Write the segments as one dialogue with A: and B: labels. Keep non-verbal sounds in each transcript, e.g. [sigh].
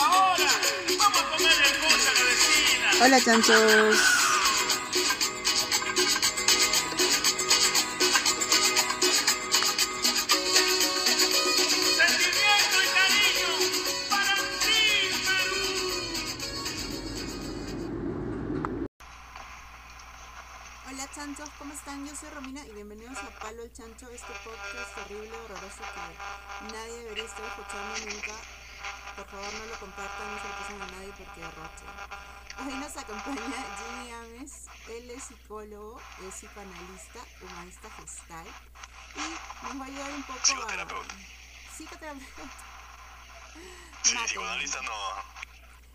A: Ahora, vamos a comer el a la vecina.
B: Hola chanchos.
A: Sentimiento y cariño para ti, Perú.
B: Hola chanchos, ¿cómo están? Yo soy Romina y bienvenidos a Palo el Chancho, este podcast horrible, horroroso que nadie debería estar escuchando nunca. Favor no lo compartan, no se lo pasen a nadie porque derroche. Hoy nos acompaña Jimmy Ames, él es psicólogo, es psicoanalista, humanista gestal y nos va a ayudar un poco a...
C: Psicoterapeuta.
B: Psicoterapeuta.
C: Sí, psicoanalista no.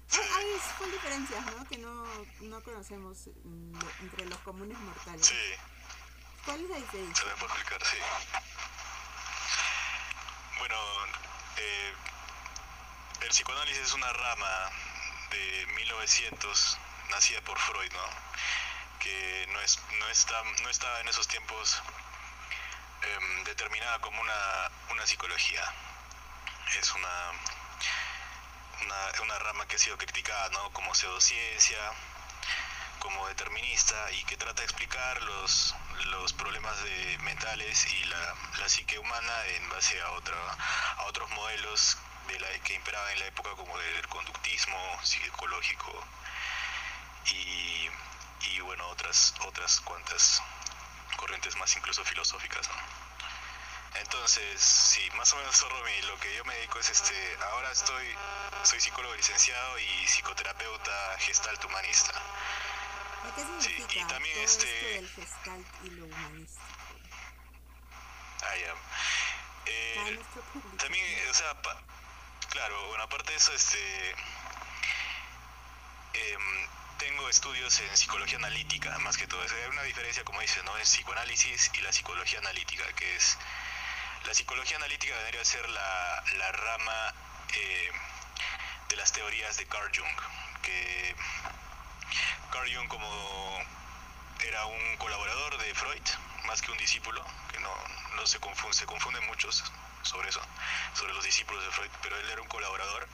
C: Sí,
B: Ah, Hay full diferencias, ¿no? Que no, no conocemos mm, entre los comunes mortales.
C: sí,
B: ¿Cuál es la diferencia?
C: se explicar, sí. Bueno, eh, el psicoanálisis es una rama de 1900 nacida por Freud, ¿no? Que no, es, no, está, no está en esos tiempos em, determinada como una, una psicología. Es una, una, una rama que ha sido criticada, ¿no? Como pseudociencia, como determinista y que trata de explicar los, los problemas de, mentales y la, la psique humana en base a, otra, a otros modelos de la, que imperaban en la época como el conductismo psicológico y, y bueno, otras, otras cuantas corrientes más incluso filosóficas. ¿no? Entonces, sí, más o menos, Romy, lo que yo me dedico es este, ahora estoy, soy psicólogo licenciado y psicoterapeuta gestalt humanista.
B: ¿Y ¿Qué
C: Sí, y también
B: todo
C: este-
B: esto del gestalt y lo humanístico?
C: Ah, ya. Eh. También, o sea, pa- claro, bueno, aparte de eso, este, em, tengo estudios en psicología analítica, más que todo. O Hay una diferencia, como dice, ¿no? En psicoanálisis y la psicología analítica, que es, la psicología analítica debería ser la, la rama eh, de las teorías de Carl Jung, que Carl Jung como era un colaborador de Freud, más que un discípulo, que no, no se confunde, se confunden muchos sobre eso, sobre los discípulos de Freud, pero él era un colaborador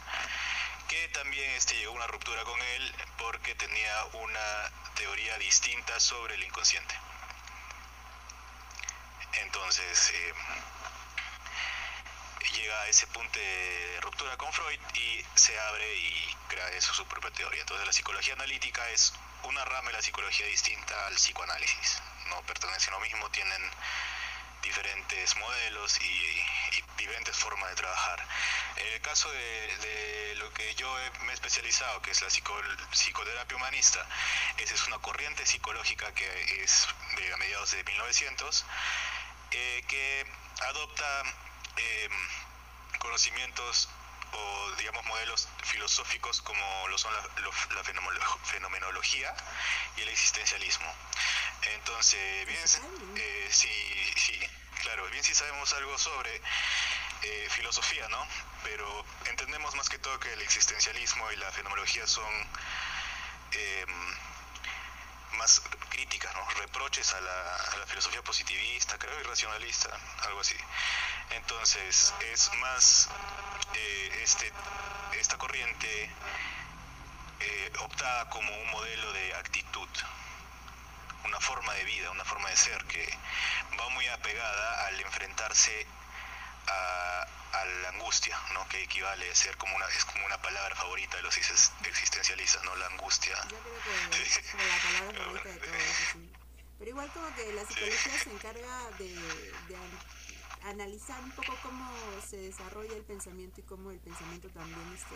C: que también este, llegó a una ruptura con él porque tenía una teoría distinta sobre el inconsciente. Entonces, eh, llega a ese punto de ruptura con Freud y se abre y crea eso, su propia teoría. Entonces la psicología analítica es una rama de la psicología distinta al psicoanálisis. No pertenecen a lo mismo, tienen diferentes modelos y, y diferentes formas de trabajar. En el caso de, lo que yo he- me he especializado, que es la psico- psicoterapia humanista, esa es una corriente psicológica que es de a mediados de 1900, eh, que adopta em, conocimientos o digamos modelos filosóficos como lo son la, la fenomenología y el existencialismo. Entonces, bien, eh, sí, sí, claro, bien si sabemos algo sobre eh, filosofía, ¿no? Pero entendemos más que todo que el existencialismo y la fenomenología son em, más críticas, ¿no? Reproches a la, a la filosofía positivista, creo, y racionalista, algo así. Entonces, es más eh, este, esta corriente eh, optada como un modelo de actitud, una forma de vida, una forma de ser que va muy apegada al enfrentarse a, a la angustia, ¿no? que equivale a ser como una, es como una palabra favorita de los exis- existencialistas, ¿no? la angustia.
B: Yo creo que [laughs] es como la palabra favorita de todos. Pero igual como que la psicología se encarga de, de an- analizar un poco cómo se desarrolla el pensamiento y cómo el pensamiento también este,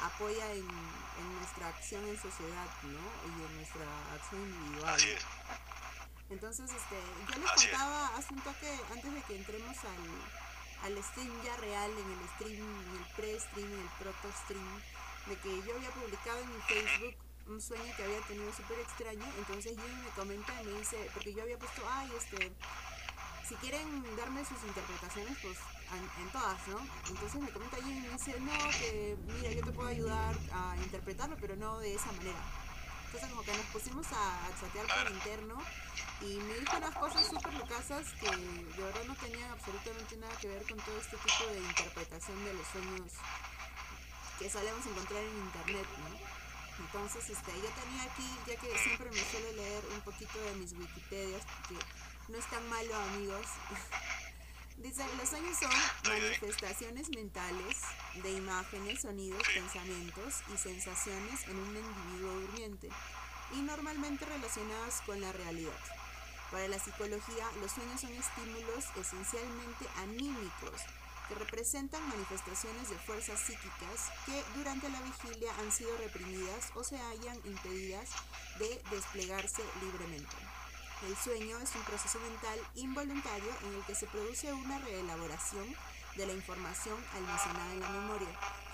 B: apoya en, en nuestra acción en sociedad, ¿no? Y en nuestra acción individual.
C: Así es.
B: Entonces, este, yo les
C: Así
B: contaba hace un toque, antes de que entremos al, al stream ya real, en el stream, en el pre-stream, en el proto-stream, de que yo había publicado en mi Facebook un sueño que había tenido súper extraño, entonces Jimmy me comenta y me dice, porque yo había puesto, ay, este, si quieren darme sus interpretaciones, pues en, en todas, ¿no? Entonces me comenta Jimmy y me dice, no, que mira, yo te puedo ayudar a interpretarlo, pero no de esa manera. Entonces como que nos pusimos a, a chatear por interno y me dijo unas cosas súper locasas que de verdad no tenían absolutamente nada que ver con todo este tipo de interpretación de los sueños que solemos encontrar en internet, ¿no? Entonces, este, yo tenía aquí, ya que siempre me suelo leer un poquito de mis Wikipedias, porque no es tan malo, amigos. [laughs] Dice, los sueños son manifestaciones mentales de imágenes, sonidos, pensamientos y sensaciones en un individuo durmiente y normalmente relacionadas con la realidad. Para la psicología, los sueños son estímulos esencialmente anímicos que representan manifestaciones de fuerzas psíquicas que durante la vigilia han sido reprimidas o se hallan impedidas de desplegarse libremente. El sueño es un proceso mental involuntario en el que se produce una reelaboración de la información almacenada en la memoria,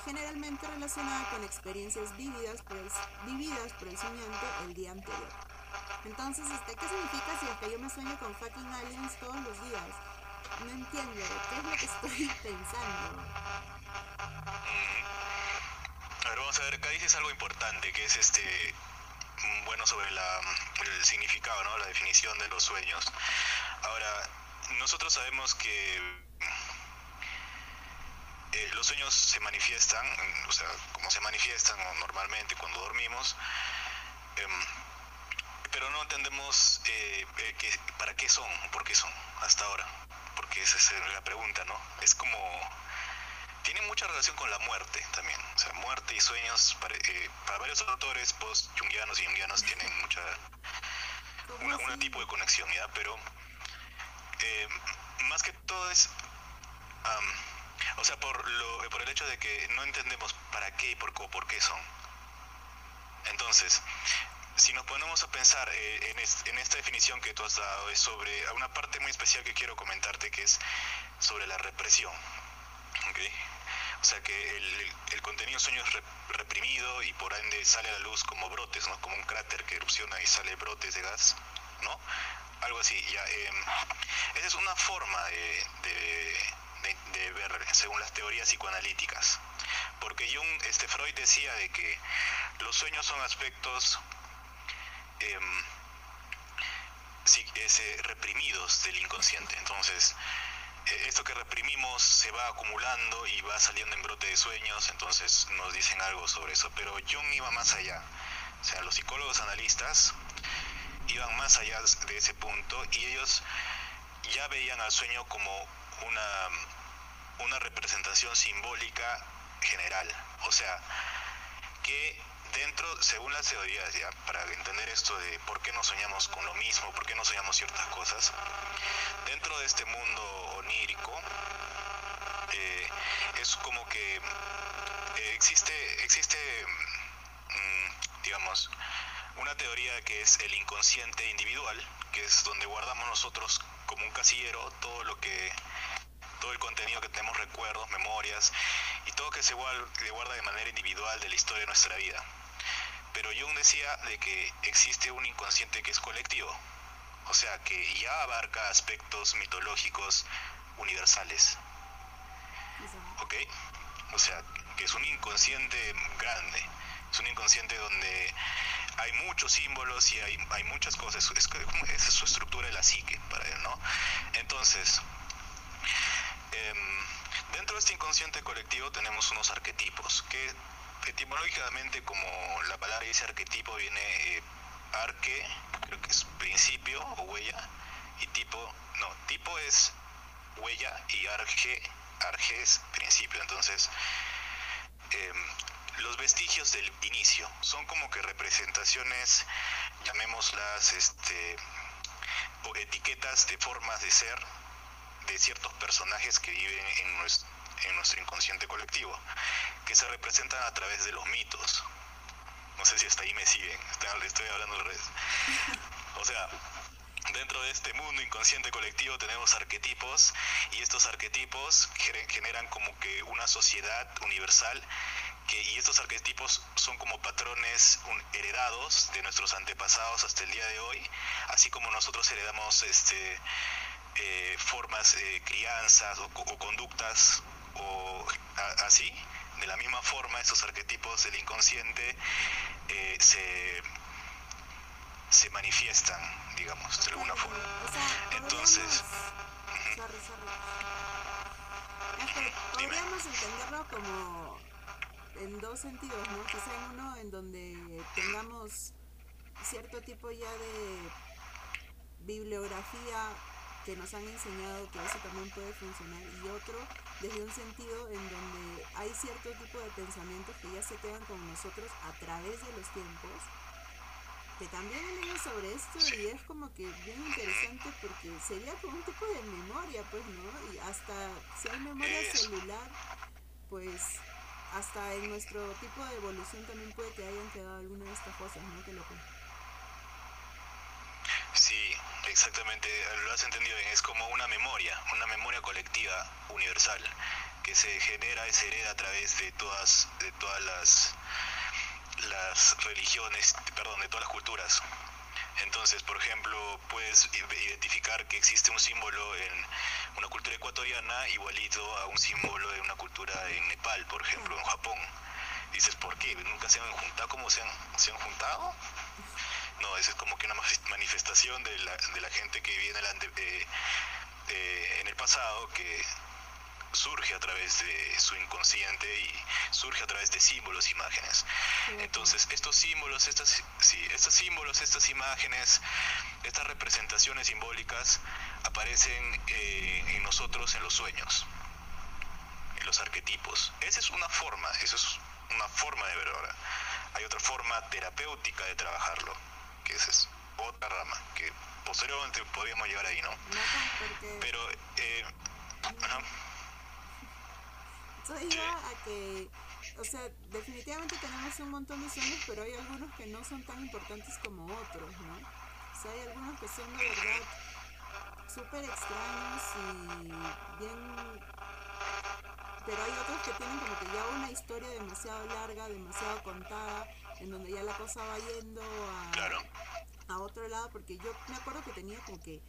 B: generalmente relacionada con experiencias vividas por el, vividas por el soñante el día anterior. Entonces, este, ¿qué significa si que yo me sueño con fucking aliens todos los días? No entiendo, ¿qué es lo que estoy [laughs] pensando?
C: A ver, vamos a ver, acá dices algo importante, que es este, mm, bueno, sobre la, el significado, ¿no? La definición de los sueños. Ahora, nosotros sabemos que eh, los sueños se manifiestan, o sea, como se manifiestan normalmente cuando dormimos, em, pero no entendemos eh, eh, para qué son, por qué son hasta ahora porque esa es la pregunta, ¿no? Es como... Tiene mucha relación con la muerte también. O sea, muerte y sueños, para, eh, varios autores post-jungianos y jungianos tienen mucha... un tipo de conexión, ¿ya? Pero eh, más que todo es... o sea, por, lo, por el hecho de que no entendemos para qué y por, por qué son. Entonces, si nos ponemos a pensar eh, en, esta definición que tú has dado, es sobre una parte muy especial que quiero comentarte, que es sobre la represión. O sea que el, contenido sueño es reprimido y por ende sale a la luz como brotes, ¿no? como un cráter que erupciona y sale brotes de gas, ¿no? Algo así. Ya, em, esa es una forma de, de, ver según las teorías psicoanalíticas. Porque Jung, este Freud decía de que los sueños son aspectos eh, reprimidos del inconsciente. Entonces, eh, esto que reprimimos se va acumulando y va saliendo en brote de sueños, entonces nos dicen algo sobre eso. Pero Jung iba más allá. O sea, los psicólogos analistas iban más allá de ese punto y ellos ya veían al sueño como una, una representación simbólica general. O sea, que dentro, según las teorías, ya, para entender esto de por qué no soñamos con lo mismo, por qué no soñamos ciertas cosas, dentro de este mundo onírico, eh, es como que eh, existe, existe, mm, digamos, una teoría que es el inconsciente individual, que es donde guardamos nosotros como un casillero todo lo que todo el contenido que tenemos, recuerdos, memorias y todo que se guarda de manera individual de la historia de nuestra vida. Pero Jung decía de que existe un inconsciente que es colectivo, o sea, que ya abarca aspectos mitológicos universales. ¿Ok? O sea, que es un inconsciente grande, es un inconsciente donde hay muchos símbolos y hay, muchas cosas, es su estructura de la psique para él, ¿no? Entonces, em, dentro de este inconsciente colectivo tenemos unos arquetipos que etimológicamente, como la palabra dice arquetipo, viene eh, arque, creo que es principio o huella, y tipo, no, tipo es huella y arge, arge es principio. Entonces, em, los vestigios del inicio son como que representaciones, llamémoslas, este, o etiquetas de formas de ser de ciertos personajes que viven en nuestro en nuestro inconsciente colectivo, que se representan a través de los mitos. No sé si hasta ahí me siguen, estoy hablando al revés. O sea, dentro de este mundo inconsciente colectivo tenemos arquetipos y estos arquetipos generan como que una sociedad universal que, y estos arquetipos son como patrones heredados de nuestros antepasados hasta el día de hoy, así como nosotros heredamos este, eh, formas de crianzas o, o conductas o así, de la misma forma, esos arquetipos del inconsciente eh, se, se manifiestan, digamos, de alguna forma. Entonces...
B: podríamos entenderlo como en dos sentidos, ¿no? Quizá en uno en donde tengamos cierto tipo ya de bibliografía que nos han enseñado que eso también puede funcionar y otro desde un sentido en donde hay cierto tipo de pensamientos que ya se quedan con nosotros a través de los tiempos que también he leído sobre esto y es como que bien interesante porque sería como un tipo de memoria pues no y hasta si hay memoria
C: Eso.
B: celular pues hasta en nuestro tipo de evolución también puede que hayan quedado alguna de estas cosas no que loco
C: Sí, exactamente, lo has entendido bien, es como una memoria, una memoria colectiva universal que se genera y se hereda a través de todas, de todas las, las religiones, perdón, de todas las culturas. Entonces, por ejemplo, puedes identificar que existe un símbolo en una cultura ecuatoriana igualito a un símbolo de una cultura en Nepal, por ejemplo, en Japón. Dices, ¿por qué? ¿Nunca se han juntado? ¿Cómo se han, se han juntado? No, eso es como que una manifestación de la, de la gente que viene eh, eh, en el pasado, que surge a través de su inconsciente y surge a través de símbolos, imágenes. Entonces, estos símbolos, estas, sí, estos símbolos, estas imágenes, estas representaciones simbólicas aparecen eh, en nosotros en los sueños, en los arquetipos. Esa es una forma, eso es una forma de ver ahora. Hay otra forma terapéutica de trabajarlo, que esa es otra rama, que posteriormente podríamos llegar ahí, ¿no?
B: no porque
C: Pero, eh, ajá,
B: Eso iba a que, o sea, definitivamente tenemos un montón de sueños, pero hay algunos que no son tan importantes como otros, ¿no? O sea, hay algunos que son de verdad súper extraños y bien... Pero hay otros que tienen como que ya una historia demasiado larga, demasiado contada, en donde ya la cosa va yendo a,
C: claro.
B: a otro lado, porque yo me acuerdo que tenía como que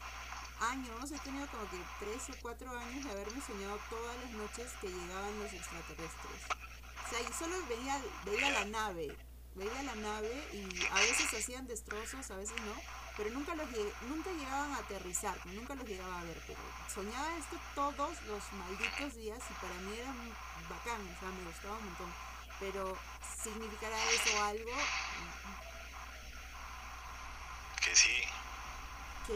B: años, he tenido como que tres o cuatro años de haberme soñado todas las noches que llegaban los extraterrestres. O sea, y solo veía, veía la nave, veía la nave y a veces hacían destrozos, a veces no, pero nunca los nunca llegaban a aterrizar, nunca los llegaba a ver, pero soñaba esto todos los malditos días y para mí era bacán, o sea, me gustaba un montón. Pero significará eso algo
C: Que sí,
B: que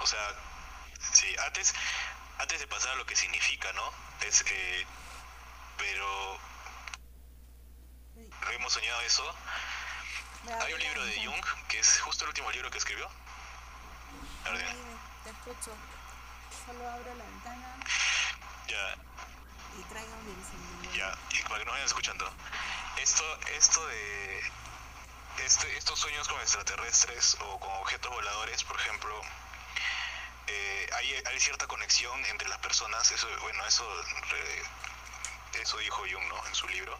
C: O sea, sí, antes, antes de pasar a lo que significa, ¿no? Es, eh, pero hemos soñado eso. Hay un libro de Jung, que es justo el último libro que escribió.
B: Te escucho. Solo abro la ventana
C: Ya,
B: y
C: ya, y para que nos vayan escuchando. Esto, esto de este, estos sueños con extraterrestres o con objetos voladores, por ejemplo, eh, hay, hay cierta conexión entre las personas, eso, bueno, eso, re- eso dijo Jung, ¿no? En su libro,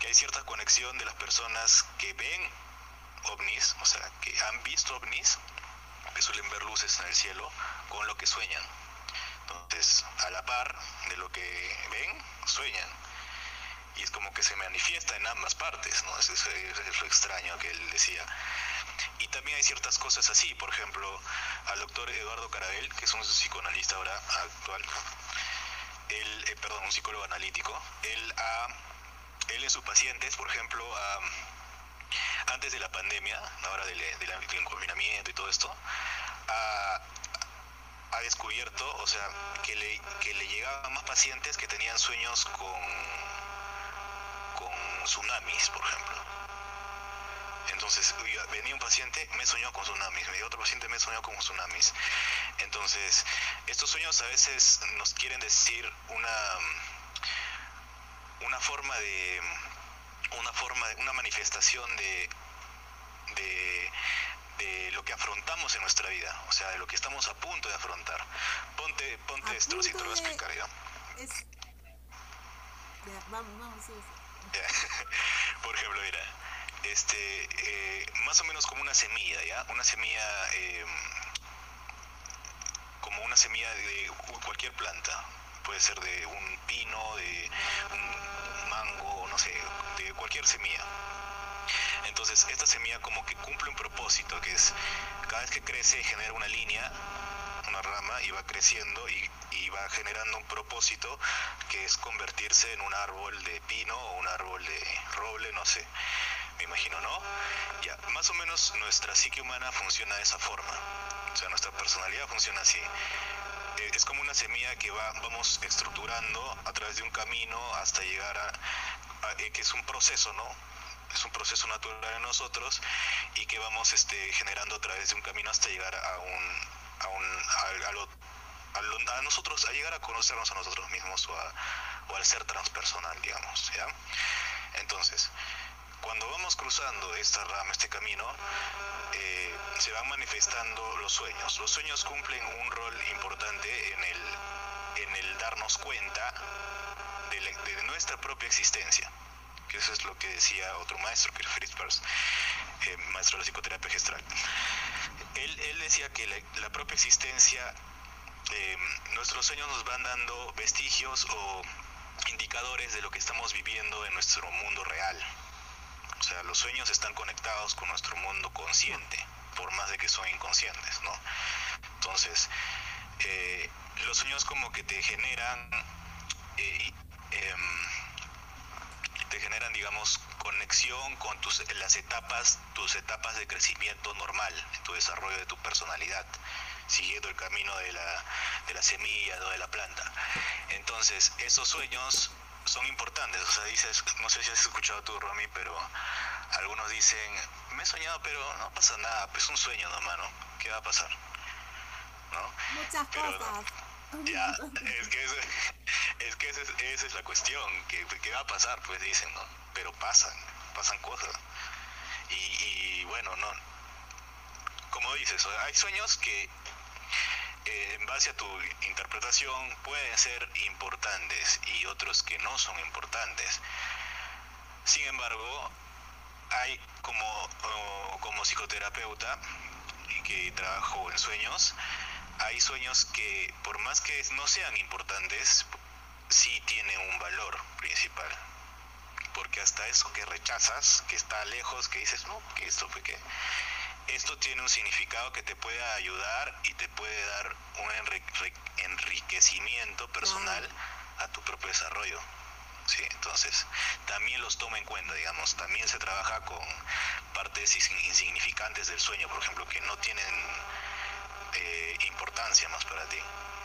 C: que hay cierta conexión de las personas que ven ovnis, o sea, que han visto ovnis, que suelen ver luces en el cielo, con lo que sueñan. Entonces, a la par de lo que ven, sueñan. Y es como que se manifiesta en ambas partes, ¿no? Eso es, es extraño que él decía. Y también hay ciertas cosas así, por ejemplo, al doctor Eduardo Carabel, que es un psicoanalista ahora actual, él, eh, perdón, un psicólogo analítico, él, ha, él en sus pacientes, por ejemplo, ha- antes de la pandemia, ahora del, del, del confinamiento y todo esto, ha, ha descubierto, o sea, que le, que le llegaban más pacientes que tenían sueños con, con tsunamis, por ejemplo. Entonces, venía un paciente, me soñó con tsunamis, venía otro paciente, me soñó con tsunamis. Entonces, estos sueños a veces nos quieren decir una, una forma de, una forma, de, una manifestación de, de, de lo que afrontamos en nuestra vida, o sea, de lo que estamos a punto de afrontar. Ponte, ponte
B: A
C: esto, si te lo voy a explicar ya.
B: Es... Ya, vamos, vamos, sí.
C: Ya. [laughs] Por ejemplo, mira, este, eh, más o menos como una semilla, ¿ya? Una semilla, eh, como una semilla de cualquier planta. Puede ser de un pino, de un mango, no sé, de cualquier semilla. Entonces, esta semilla como que cumple un propósito, que es, cada vez que crece genera una línea, una rama y va creciendo y, y va generando un propósito que es convertirse en un árbol de pino o un árbol de roble, no sé, me imagino, ¿no? Ya, más o menos nuestra psique humana funciona de esa forma, o sea, nuestra personalidad funciona así. Eh, Es como una semilla que va, vamos estructurando a través de un camino hasta llegar a, a- eh, que es un proceso, ¿no? Es un proceso natural en nosotros y que vamos este, generando a través de un camino hasta llegar a un, a un, a, a lo- a lo- a nosotros, a llegar a conocernos a nosotros mismos o, a- o al ser transpersonal, digamos. Entonces, cuando vamos cruzando esta rama, este camino, eh, se van manifestando los sueños. Los sueños cumplen un rol importante en el, en el darnos cuenta de, la- de nuestra propia existencia. Que eso es lo que decía otro maestro, que es Fritz Perls, eh, maestro de la psicoterapia gestral. Él, decía que la, propia existencia, eh, nuestros sueños nos van dando vestigios o indicadores de lo que estamos viviendo en nuestro mundo real. O sea, los sueños están conectados con nuestro mundo consciente, por más de que son inconscientes, ¿no? Entonces, eh, los sueños como que te generan, em, te generan, digamos, conexión con tus, las etapas, tus etapas de crecimiento normal, tu desarrollo de tu personalidad, siguiendo el camino de la, de la semilla, ¿no? de la planta. Entonces, esos sueños son importantes. O sea, dices, no sé si has escuchado tú, Romy, pero algunos dicen, me he soñado, pero no pasa nada, pues es un sueño, no, mano. ¿Qué va a pasar? ¿No?
B: Muchas
C: Pero-
B: cosas.
C: Ya, es que, ese- es que esa es, esa es la cuestión, que, que va a pasar, pues dicen, ¿no? Pero pasan, pasan cosas. Y, y bueno, no. Como dices, hay sueños que eh, en base a tu interpretación pueden ser importantes y otros que no son importantes. Sin embargo, hay como, como psicoterapeuta que trabajo en sueños, hay sueños que por más que no sean importantes, sí tienen un valor principal. Porque hasta eso que rechazas, que está lejos, que dices, no, que esto fue que... Esto tiene un significado que te puede ayudar y te puede dar un enriquecimiento personal a tu propio desarrollo. Sí, entonces también los toma en cuenta, digamos, también se trabaja con partes insi- insignificantes del sueño, por ejemplo, que no tienen eh, importancia más para ti.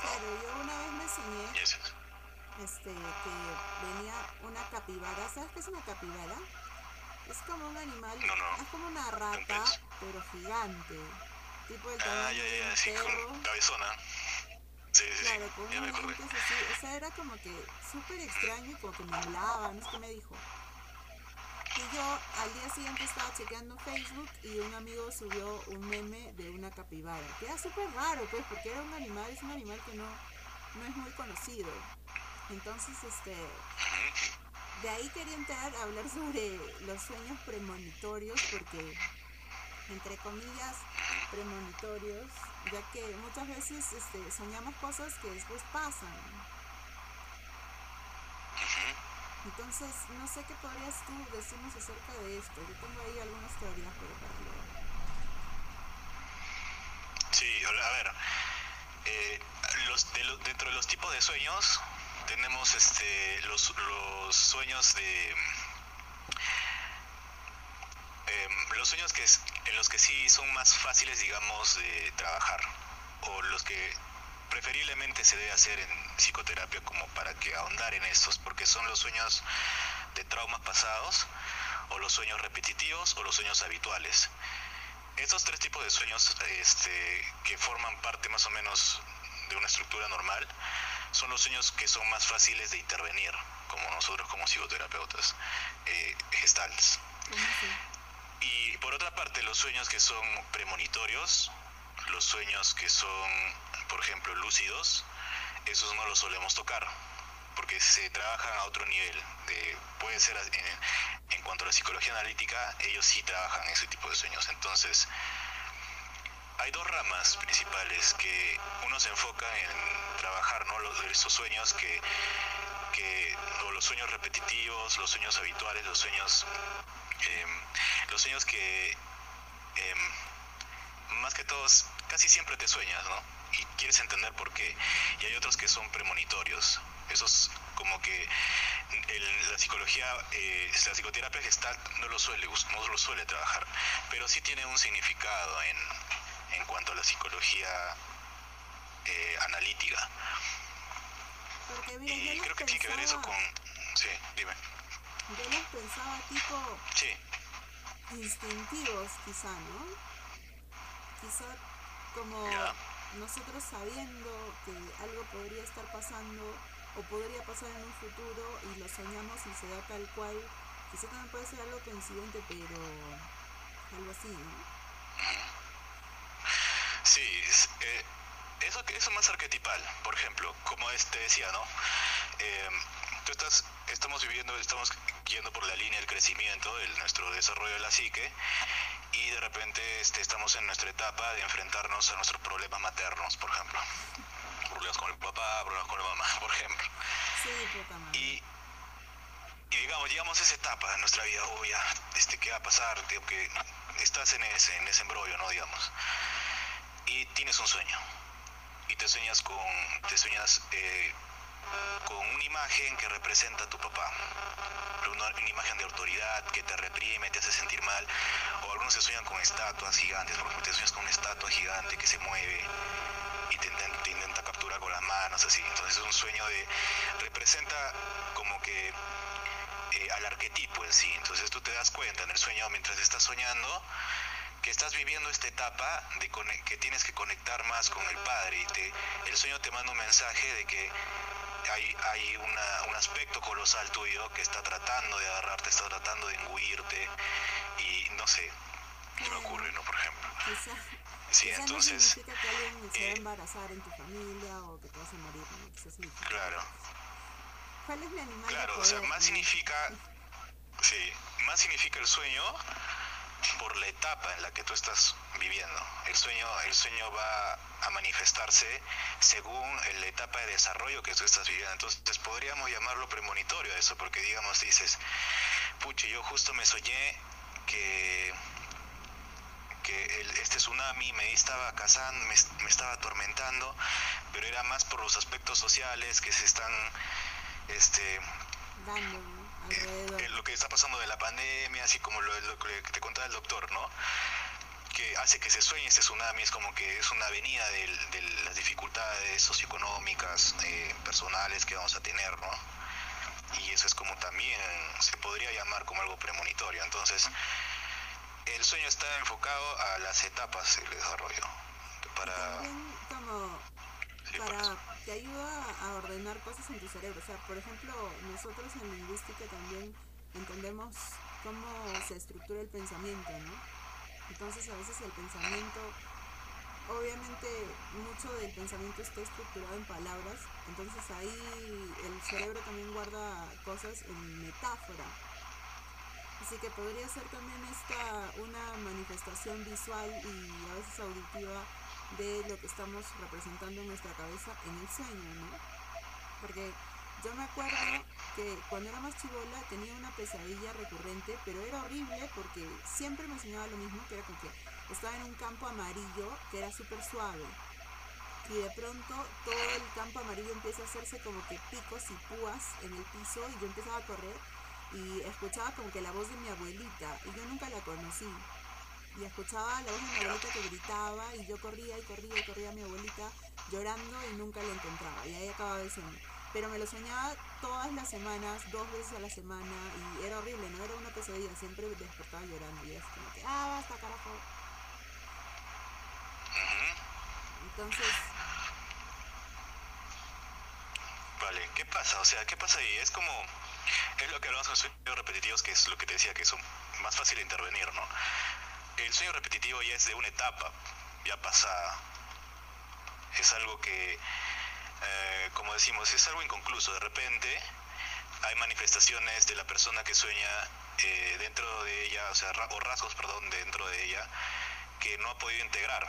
B: Claro, yo una vez me
C: es.
B: este, que venía una capibara. ¿Sabes qué es una capibara? Es como un animal,
C: No, no.
B: es como una rata, pero gigante. Tipo el
C: Ah,
B: tamaño
C: ya,
B: de
C: sí, con cabezona. Sí,
B: Claro,
C: ya me
B: unos
C: acordé.
B: dientes así. O sea, era como que súper extraño y como que me hablaba, no sé qué me dijo. Y yo al día siguiente estaba chequeando Facebook y un amigo subió un meme de una capibara. Que era súper raro, pues, porque era un animal, es un animal que no, no es muy conocido. Entonces, este, de ahí quería entrar a hablar sobre los sueños premonitorios, porque, entre comillas, premonitorios, ya que muchas veces este, soñamos cosas que después pasan. Entonces, no sé qué podrías tú decirnos acerca de esto. Yo tengo ahí algunas teorías, pero para luego.
C: Sí, a ver, eh, los, de lo- dentro de los tipos de sueños tenemos este los, los sueños de em, los sueños que es- en los que sí son más fáciles, digamos, de trabajar o los que preferiblemente se debe hacer en psicoterapia como para que ahondar en estos, porque son los sueños de traumas pasados o los sueños repetitivos o los sueños habituales. Estos tres tipos de sueños este, que forman parte más o menos de una estructura normal son los sueños que son más fáciles de intervenir, como nosotros como psicoterapeutas, eh, gestales. Y por otra parte, los sueños que son premonitorios, los sueños que son, por ejemplo, lúcidos, esos no los solemos tocar, porque se trabajan a otro nivel. De, puede ser en, en cuanto a la psicología analítica, ellos sí trabajan ese tipo de sueños. Entonces, hay dos ramas principales que uno se enfoca en trabajar, ¿no? Los, estos sueños que, que o los sueños repetitivos, los sueños habituales, los sueños em, los sueños que em, más que todos casi siempre te sueñas, ¿no? Y quieres entender por qué. Y hay otros que son premonitorios. Esos como que el- la psicología, eh, la psicoterapia gestal no lo suele no lo suele trabajar, pero sí tiene un significado en, en cuanto a la psicología eh, analítica.
B: Porque mira,
C: Y creo que tiene que ver eso con... Sí, dime.
B: Yo los pensaba tipo
C: Sí,
B: instintivos quizá, ¿no? Quizá como. Nosotros sabiendo que algo podría estar pasando o podría pasar en un futuro y lo soñamos y se da tal cual, quizá también puede ser algo coincidente, pero algo así, ¿no?
C: Sí, eh, eso, eso más arquetipal, por ejemplo, como este decía, ¿no? Eh, tú estás, estamos viviendo, estamos yendo por la línea del crecimiento, de nuestro desarrollo de la psique, y de repente este, estamos en nuestra etapa de enfrentarnos a nuestros problemas maternos, por ejemplo. Problemas con el papá, problemas con la mamá, [laughs] por ejemplo.
B: Sí, puta madre.
C: Y, y digamos, llegamos a esa etapa de nuestra vida, oh, ya, este, ¿qué va a pasar? Tío, que estás en ese, en ese embrollo, ¿no? Digamos. Y tienes un sueño. Y te sueñas con, te sueñas eh, con una imagen que representa a tu papá. Una, una imagen de autoridad que te reprime, te hace sentir mal. O algunos se sueñan con estatuas gigantes, por ejemplo, te sueñas con una estatua gigante que se mueve y te intenta, te intenta capturar con las manos, así. Entonces es un sueño de... representa como que eh, al arquetipo en sí. Entonces tú te das cuenta en el sueño mientras estás soñando que estás viviendo esta etapa de que tienes que conectar más con el Padre y el sueño te manda un mensaje de que hay, hay una- un aspecto colosal tuyo que está tratando de agarrarte, está tratando de engulirte y no sé, qué me ocurre, ¿no? Por ejemplo.
B: Quizá,
C: Sí,
B: quizá
C: entonces,
B: no significa que alguien se va a
C: eh,
B: embarazar en tu familia o que te vas a morir, ¿no?
C: Claro.
B: ¿Cuál es mi animal
C: Claro, o sea, más significa, sí, más significa el sueño por la etapa en la que tú estás viviendo. El sueño, el sueño va a manifestarse según la etapa de desarrollo que tú estás viviendo. Entonces podríamos llamarlo premonitorio eso, porque digamos dices, puche, yo justo me soñé que que el- este tsunami me estaba cazando, me, me estaba atormentando, pero era más por los aspectos sociales que se están este. Eh, lo que está pasando de la pandemia, así como lo, lo que te contaba el doctor, ¿no? Que hace que se sueñe este tsunami, es como que es una avenida del- de, las dificultades socioeconómicas, eh, personales que vamos a tener, ¿no? Y eso es como también se podría llamar como algo premonitorio. Entonces, el sueño está enfocado a las etapas del desarrollo. Para,
B: También como
C: sí, por
B: para
C: eso.
B: Te ayuda a ordenar cosas en tu cerebro. O sea, por ejemplo, nosotros en lingüística también entendemos cómo se estructura el pensamiento, ¿no? Entonces a veces el pensamiento, obviamente mucho del pensamiento está estructurado en palabras, entonces ahí el cerebro también guarda cosas en metáfora. Así que podría ser también esta una manifestación visual y a veces auditiva de lo que estamos representando en nuestra cabeza en el sueño, ¿no? Porque yo me acuerdo que cuando era más chivola tenía una pesadilla recurrente, pero era horrible porque siempre me soñaba lo mismo, que era como que estaba en un campo amarillo que era súper suave. Y de pronto todo el campo amarillo empieza a hacerse como que picos y púas en el piso y yo empezaba a correr y escuchaba como que la voz de mi abuelita y yo nunca la conocí y escuchaba la voz de mi abuelita que gritaba y yo corría y corría y corría a mi abuelita llorando y nunca la encontraba y ahí acababa el sueño pero me lo soñaba todas las semanas dos veces a la semana y era horrible no era una pesadilla siempre despertaba llorando y es como que ah basta carajo entonces
C: Vale, ¿qué pasa? O sea, ¿qué pasa ahí? Es como, es lo que hablamos con sueños repetitivos, que es lo que te decía, que es más fácil intervenir, ¿no? El sueño repetitivo ya es de una etapa, ya pasada. Es algo que, eh, como decimos, es algo inconcluso. De repente hay manifestaciones de la persona que sueña eh, dentro de ella, o sea, o rasgos, perdón, dentro de ella, que no ha podido integrar.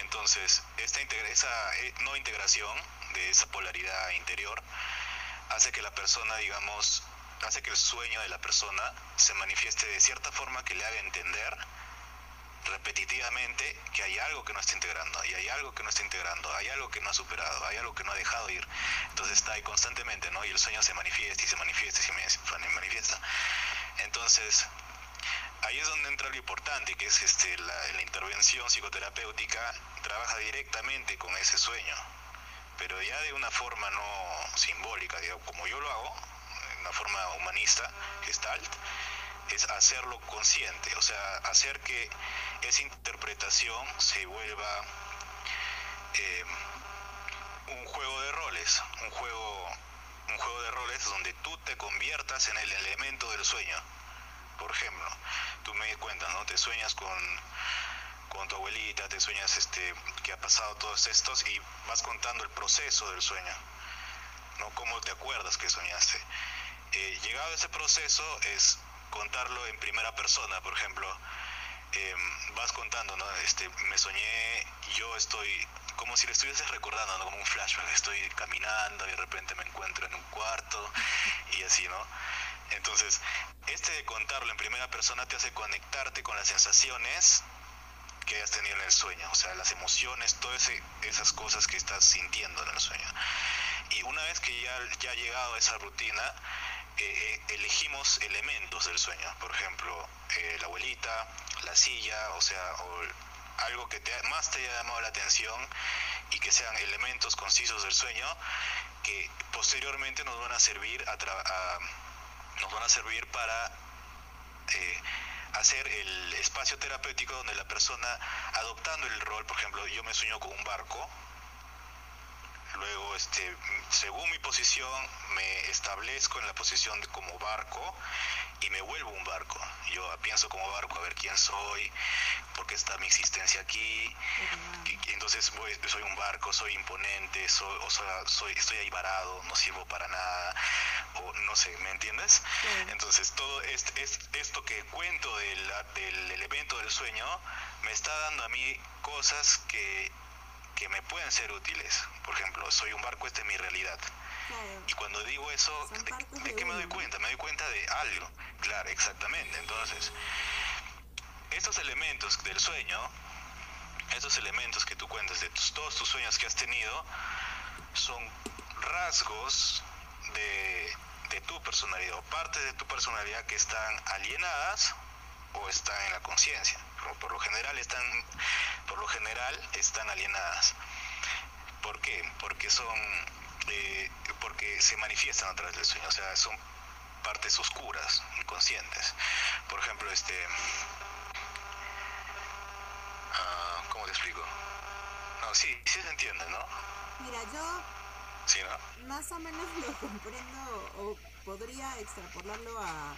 C: Entonces, esta integra- esa eh, no integración de esa polaridad interior hace que la persona, digamos, hace que el sueño de la persona se manifieste de cierta forma que le haga entender repetitivamente que hay algo que no está integrando, y hay algo que no está integrando, hay algo que no ha superado, hay algo que no ha dejado ir. Entonces está ahí constantemente, ¿no? Y el sueño se manifiesta y se manifiesta y se manifiesta. Entonces, ahí es donde entra lo importante, que es este, la, intervención psicoterapéutica trabaja directamente con ese sueño, pero ya de una forma no simbólica, digamos, como yo lo hago, una forma humanista, gestalt, es hacerlo consciente, o sea, hacer que esa interpretación se vuelva eh, un juego de roles, un juego, un juego de roles donde tú te conviertas en el elemento del sueño. Por ejemplo, tú me cuentas, ¿no? Te sueñas con, con tu abuelita, te sueñas este, que ha pasado todos estos y vas contando el proceso del sueño, ¿no? ¿Cómo te acuerdas que soñaste? Llegado a ese proceso es contarlo en primera persona, por ejemplo, em, vas contando, ¿no? Este, me soñé, yo estoy como si le estuvieses recordando, ¿no? como un flashback, estoy caminando y de repente me encuentro en un cuarto y así, ¿no? Entonces, este de contarlo en primera persona te hace conectarte con las sensaciones que has tenido en el sueño, o sea, las emociones, todas esas cosas que estás sintiendo en el sueño. Y una vez que ya, ya ha llegado a esa rutina, eh, elegimos elementos del sueño, por ejemplo, eh, la abuelita, la silla, o sea, o algo que te, más te haya llamado la atención y que sean elementos concisos del sueño que posteriormente nos van a servir a, nos van a servir para eh, hacer el espacio terapéutico donde la persona adoptando el rol, por ejemplo, yo me sueño con un barco, luego este según mi posición me establezco en la posición de como barco y me vuelvo un barco. Yo pienso como barco a ver quién soy por qué está mi existencia aquí. Y, entonces soy un barco soy imponente soy, o sea, soy estoy ahí varado no sirvo para nada o no sé me entiendes entonces todo este, esto que cuento del, del elemento del sueño me está dando a mí cosas que que me pueden ser útiles. Por ejemplo, soy un barco, esta es mi realidad. Y cuando digo eso, ¿de, qué me doy cuenta? Me doy cuenta de algo. Claro, exactamente. Entonces, estos elementos del sueño, estos elementos que tú cuentas de todos tus sueños que has tenido, son rasgos de, de tu personalidad o partes de tu personalidad que están alienadas o están en la conciencia por lo general están, por lo general están alienadas. ¿Por qué? Porque son, eh, porque se manifiestan a través del sueño, o sea, son partes oscuras, inconscientes. Por ejemplo, este, uh, ¿cómo te explico? No, sí, sí se entiende, ¿no?
B: Mira, yo más o menos lo [laughs] comprendo o podría extrapolarlo a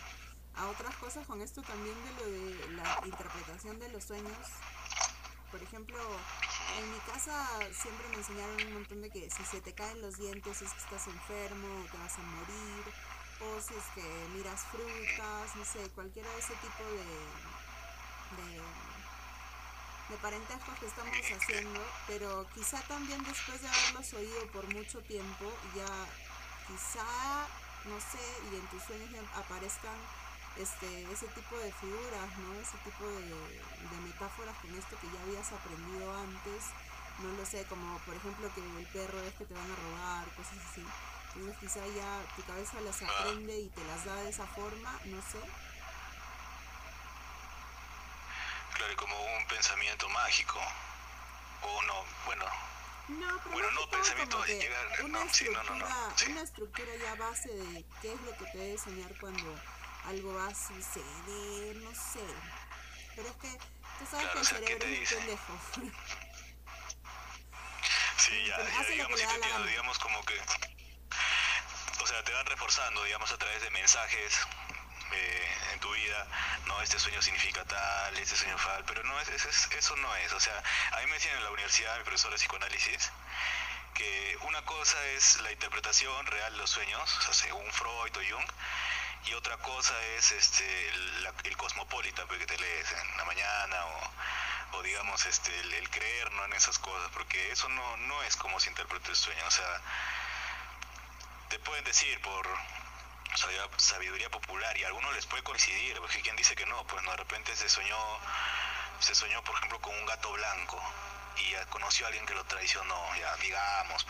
B: a otras cosas con esto también de lo de la interpretación de los sueños. Por ejemplo, en mi casa siempre me enseñaron un montón de que si se te caen los dientes es que estás enfermo o te vas a morir, o si es que miras frutas, no sé, cualquiera de ese tipo de, de, de parentescos que estamos haciendo, pero quizá también después de haberlos oído por mucho tiempo, ya quizá, no sé, y en tus sueños aparezcan este, ese tipo de figuras, ¿no? Ese tipo de, metáforas con esto que ya habías aprendido antes, no lo sé, como por ejemplo que el perro es que te van a robar, cosas así. Entonces quizá ya tu cabeza las aprende y te las da de esa forma, no sé.
C: Claro, como un pensamiento mágico. O no, bueno,
B: no, pero
C: bueno, no pensamiento de llegar,
B: una,
C: no,
B: estructura,
C: sí, no, no, sí.
B: una estructura ya base de qué es lo que te debe soñar cuando algo va a suceder, no sé. Pero es que tú sabes
C: Claro,
B: que
C: o
B: el
C: sea, ¿qué
B: cerebro
C: te
B: es un pendejo.
C: Sí, ya,
B: lo
C: digamos,
B: que
C: entiendo, digamos como que, o sea, te van reforzando, digamos, a través de mensajes eh, en tu vida, no, este sueño significa tal, este sueño tal, pero no, es, es- eso no es, o sea, a mí me decían en la universidad, mi profesor de psicoanálisis, que una cosa es la interpretación real de los sueños, o sea, según Freud o Jung, y otra cosa es este la- el cosmopolita pues, que te lees en la mañana o, digamos este el, el creer no en esas cosas porque eso no no es como se interpreta el sueño. O sea te pueden decir por sabiduría popular y a algunos les puede coincidir porque quien dice que no pues no de repente se soñó se soñó, por ejemplo, con un gato blanco y ya conoció a alguien que lo traicionó, ya digamos,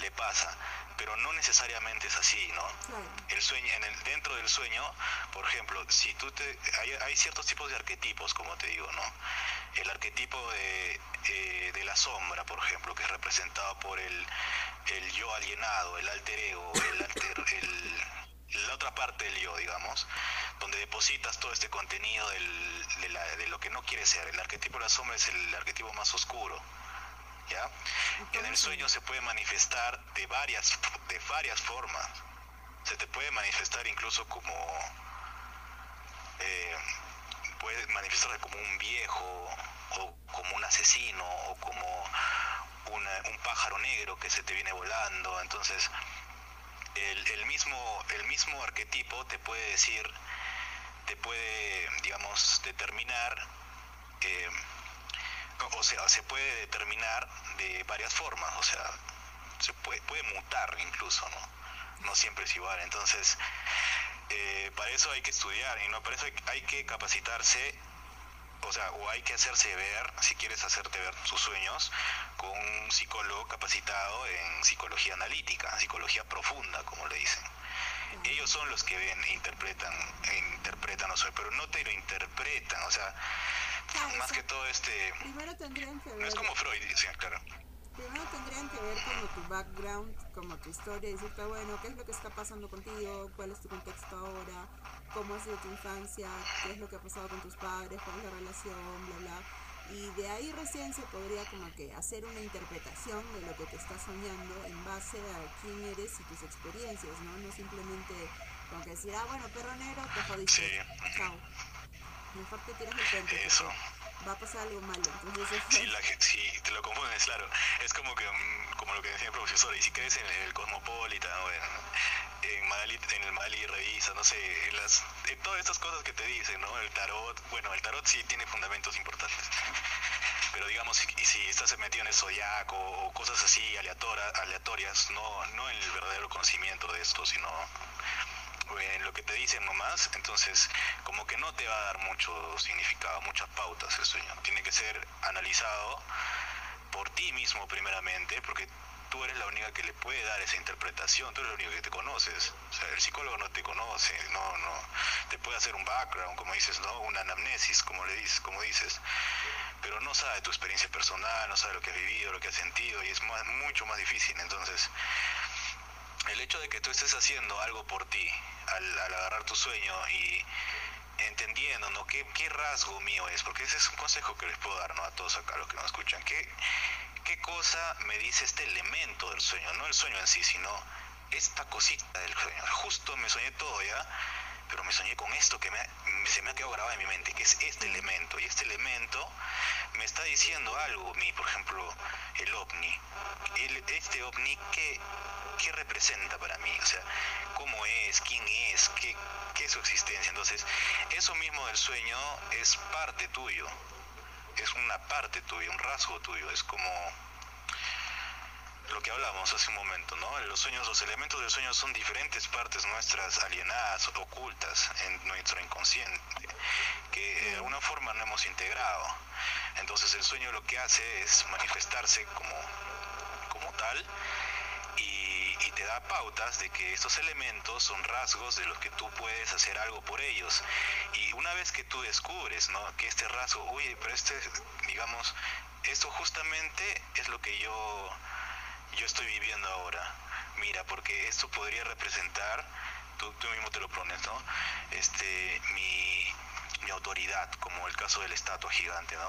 C: le pasa, pero no necesariamente es así, ¿no?
B: Claro.
C: El sueño, en el, dentro del sueño, por ejemplo, si tú te, hay, hay ciertos tipos de arquetipos, como te digo, ¿no? El arquetipo de, eh, de la sombra, por ejemplo, que es representado por el, el yo alienado, el alter ego, el alter, el, la otra parte del yo, digamos, donde depositas todo este contenido del, de, la- de lo que no quiere ser. El arquetipo de la sombra es el arquetipo más oscuro, ¿ya? En el sueño se puede manifestar de varias, de varias formas. Se te puede manifestar incluso como... eh, puede manifestarse como un viejo, o como un asesino, o como una- un pájaro negro que se te viene volando. Entonces, el, el mismo, el mismo arquetipo te puede decir, te puede, digamos, determinar, eh, o sea, se puede determinar de varias formas, o sea, se puede, puede mutar incluso, ¿no? No siempre es igual. Entonces, eh, para eso hay que estudiar y no para eso hay, hay que capacitarse o sea, o hay que hacerse ver, si quieres hacerte ver tus sueños, con un psicólogo capacitado en psicología analítica, psicología profunda, como le dicen. Ellos son los que ven e interpretan, e interpretan los sueños, pero no te lo interpretan, o sea,
B: Claro, o
C: más
B: sea,
C: que todo este...
B: Primero tendrían que
C: No
B: ver,
C: es como Freud, decía, claro.
B: Primero tendrían que ver como tu background, como tu historia, y decirte, bueno, qué es lo que está pasando contigo, cuál es tu contexto ahora, cómo ha sido tu infancia, qué es lo que ha pasado con tus padres, cuál es la relación, bla, bla. Y de ahí recién se podría como que hacer una interpretación de lo que te estás soñando en base a quién eres y tus experiencias, ¿no? No simplemente como que decir, ah, bueno, perro negro, te jodiste.
C: Sí.
B: Chao. Mejor te tiras el puente.
C: Eso.
B: Va a pasar algo malo. Entonces,
C: Si, la, si te lo confundes, claro. Es como que mm, como lo que decía el profesor, y si crees en el Cosmopolitan o en, en, Madali, en el Madali Revisa, no sé, en, las, en todas estas cosas que te dicen, ¿no? El tarot, bueno, el tarot sí tiene fundamentos importantes. Pero digamos, si, si estás metido en el zodiaco o cosas así aleatora- aleatorias, no, no en el verdadero conocimiento de esto, sino en lo que te dicen nomás, entonces como que no te va a dar mucho significado, muchas pautas el sueño. Tiene que ser analizado por ti mismo primeramente, porque tú eres la única que le puede dar esa interpretación, tú eres la única que te conoces. O sea, el psicólogo no te conoce, no, no, te puede hacer un background, como dices, ¿no? Una anamnesis, como le dices, como dices, pero no sabe tu experiencia personal, no sabe lo que has vivido, lo que has sentido, y es más, mucho más difícil. Entonces, el hecho de que tú estés haciendo algo por ti al, al agarrar tu sueño y entendiendo ¿no? ¿Qué, qué rasgo mío es, porque ese es un consejo que les puedo dar ¿no? a todos acá los que nos escuchan, ¿qué, qué cosa me dice este elemento del sueño, no el sueño en sí, sino esta cosita del sueño. Justo me soñé todo ya, pero me soñé con esto que me, se me ha quedado grabado en mi mente, que es este elemento, y este elemento me está diciendo algo, mi, por ejemplo, el ovni. Este ovni, ¿qué, ¿qué representa para mí? O sea, ¿cómo es? ¿Quién es? ¿Qué, ¿Qué es su existencia? Entonces, eso mismo del sueño es parte tuyo. Es una parte tuya, un rasgo tuyo. Es como lo que hablamos hace un momento, ¿no? Los sueños, los elementos del sueño son diferentes partes nuestras alienadas, ocultas en nuestro inconsciente, que de alguna forma no hemos integrado. Entonces el sueño lo que hace es manifestarse como, como tal y, y te da pautas de que estos elementos son rasgos de los que tú puedes hacer algo por ellos. Y una vez que tú descubres, ¿no? Que este rasgo, oye, pero este, digamos, esto justamente es lo que yo yo estoy viviendo ahora. Mira, porque esto podría representar, tú, tú mismo te lo pones, ¿no? Este, mi, mi autoridad, como el caso de la estatua gigante, ¿no?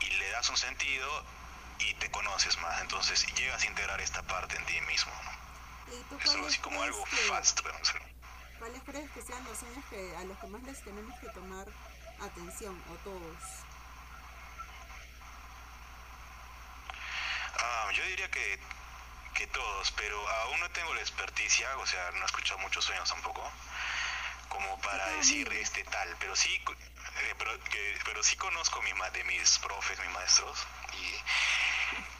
C: Y le das un sentido y te conoces más, entonces llegas a integrar esta parte en ti mismo, ¿no?
B: ¿Y tú
C: Es algo así como algo
B: que-
C: fast.
B: ¿Cuáles crees que sean los sueños que, a los que más les tenemos que tomar atención, o todos?
C: Ah, yo diría que, que todos, pero aún no tengo la experticia, o sea, no he escuchado muchos sueños tampoco, como para decir este tal, pero sí, eh, pero, que- pero sí conozco mi, de mis profes, mis maestros, y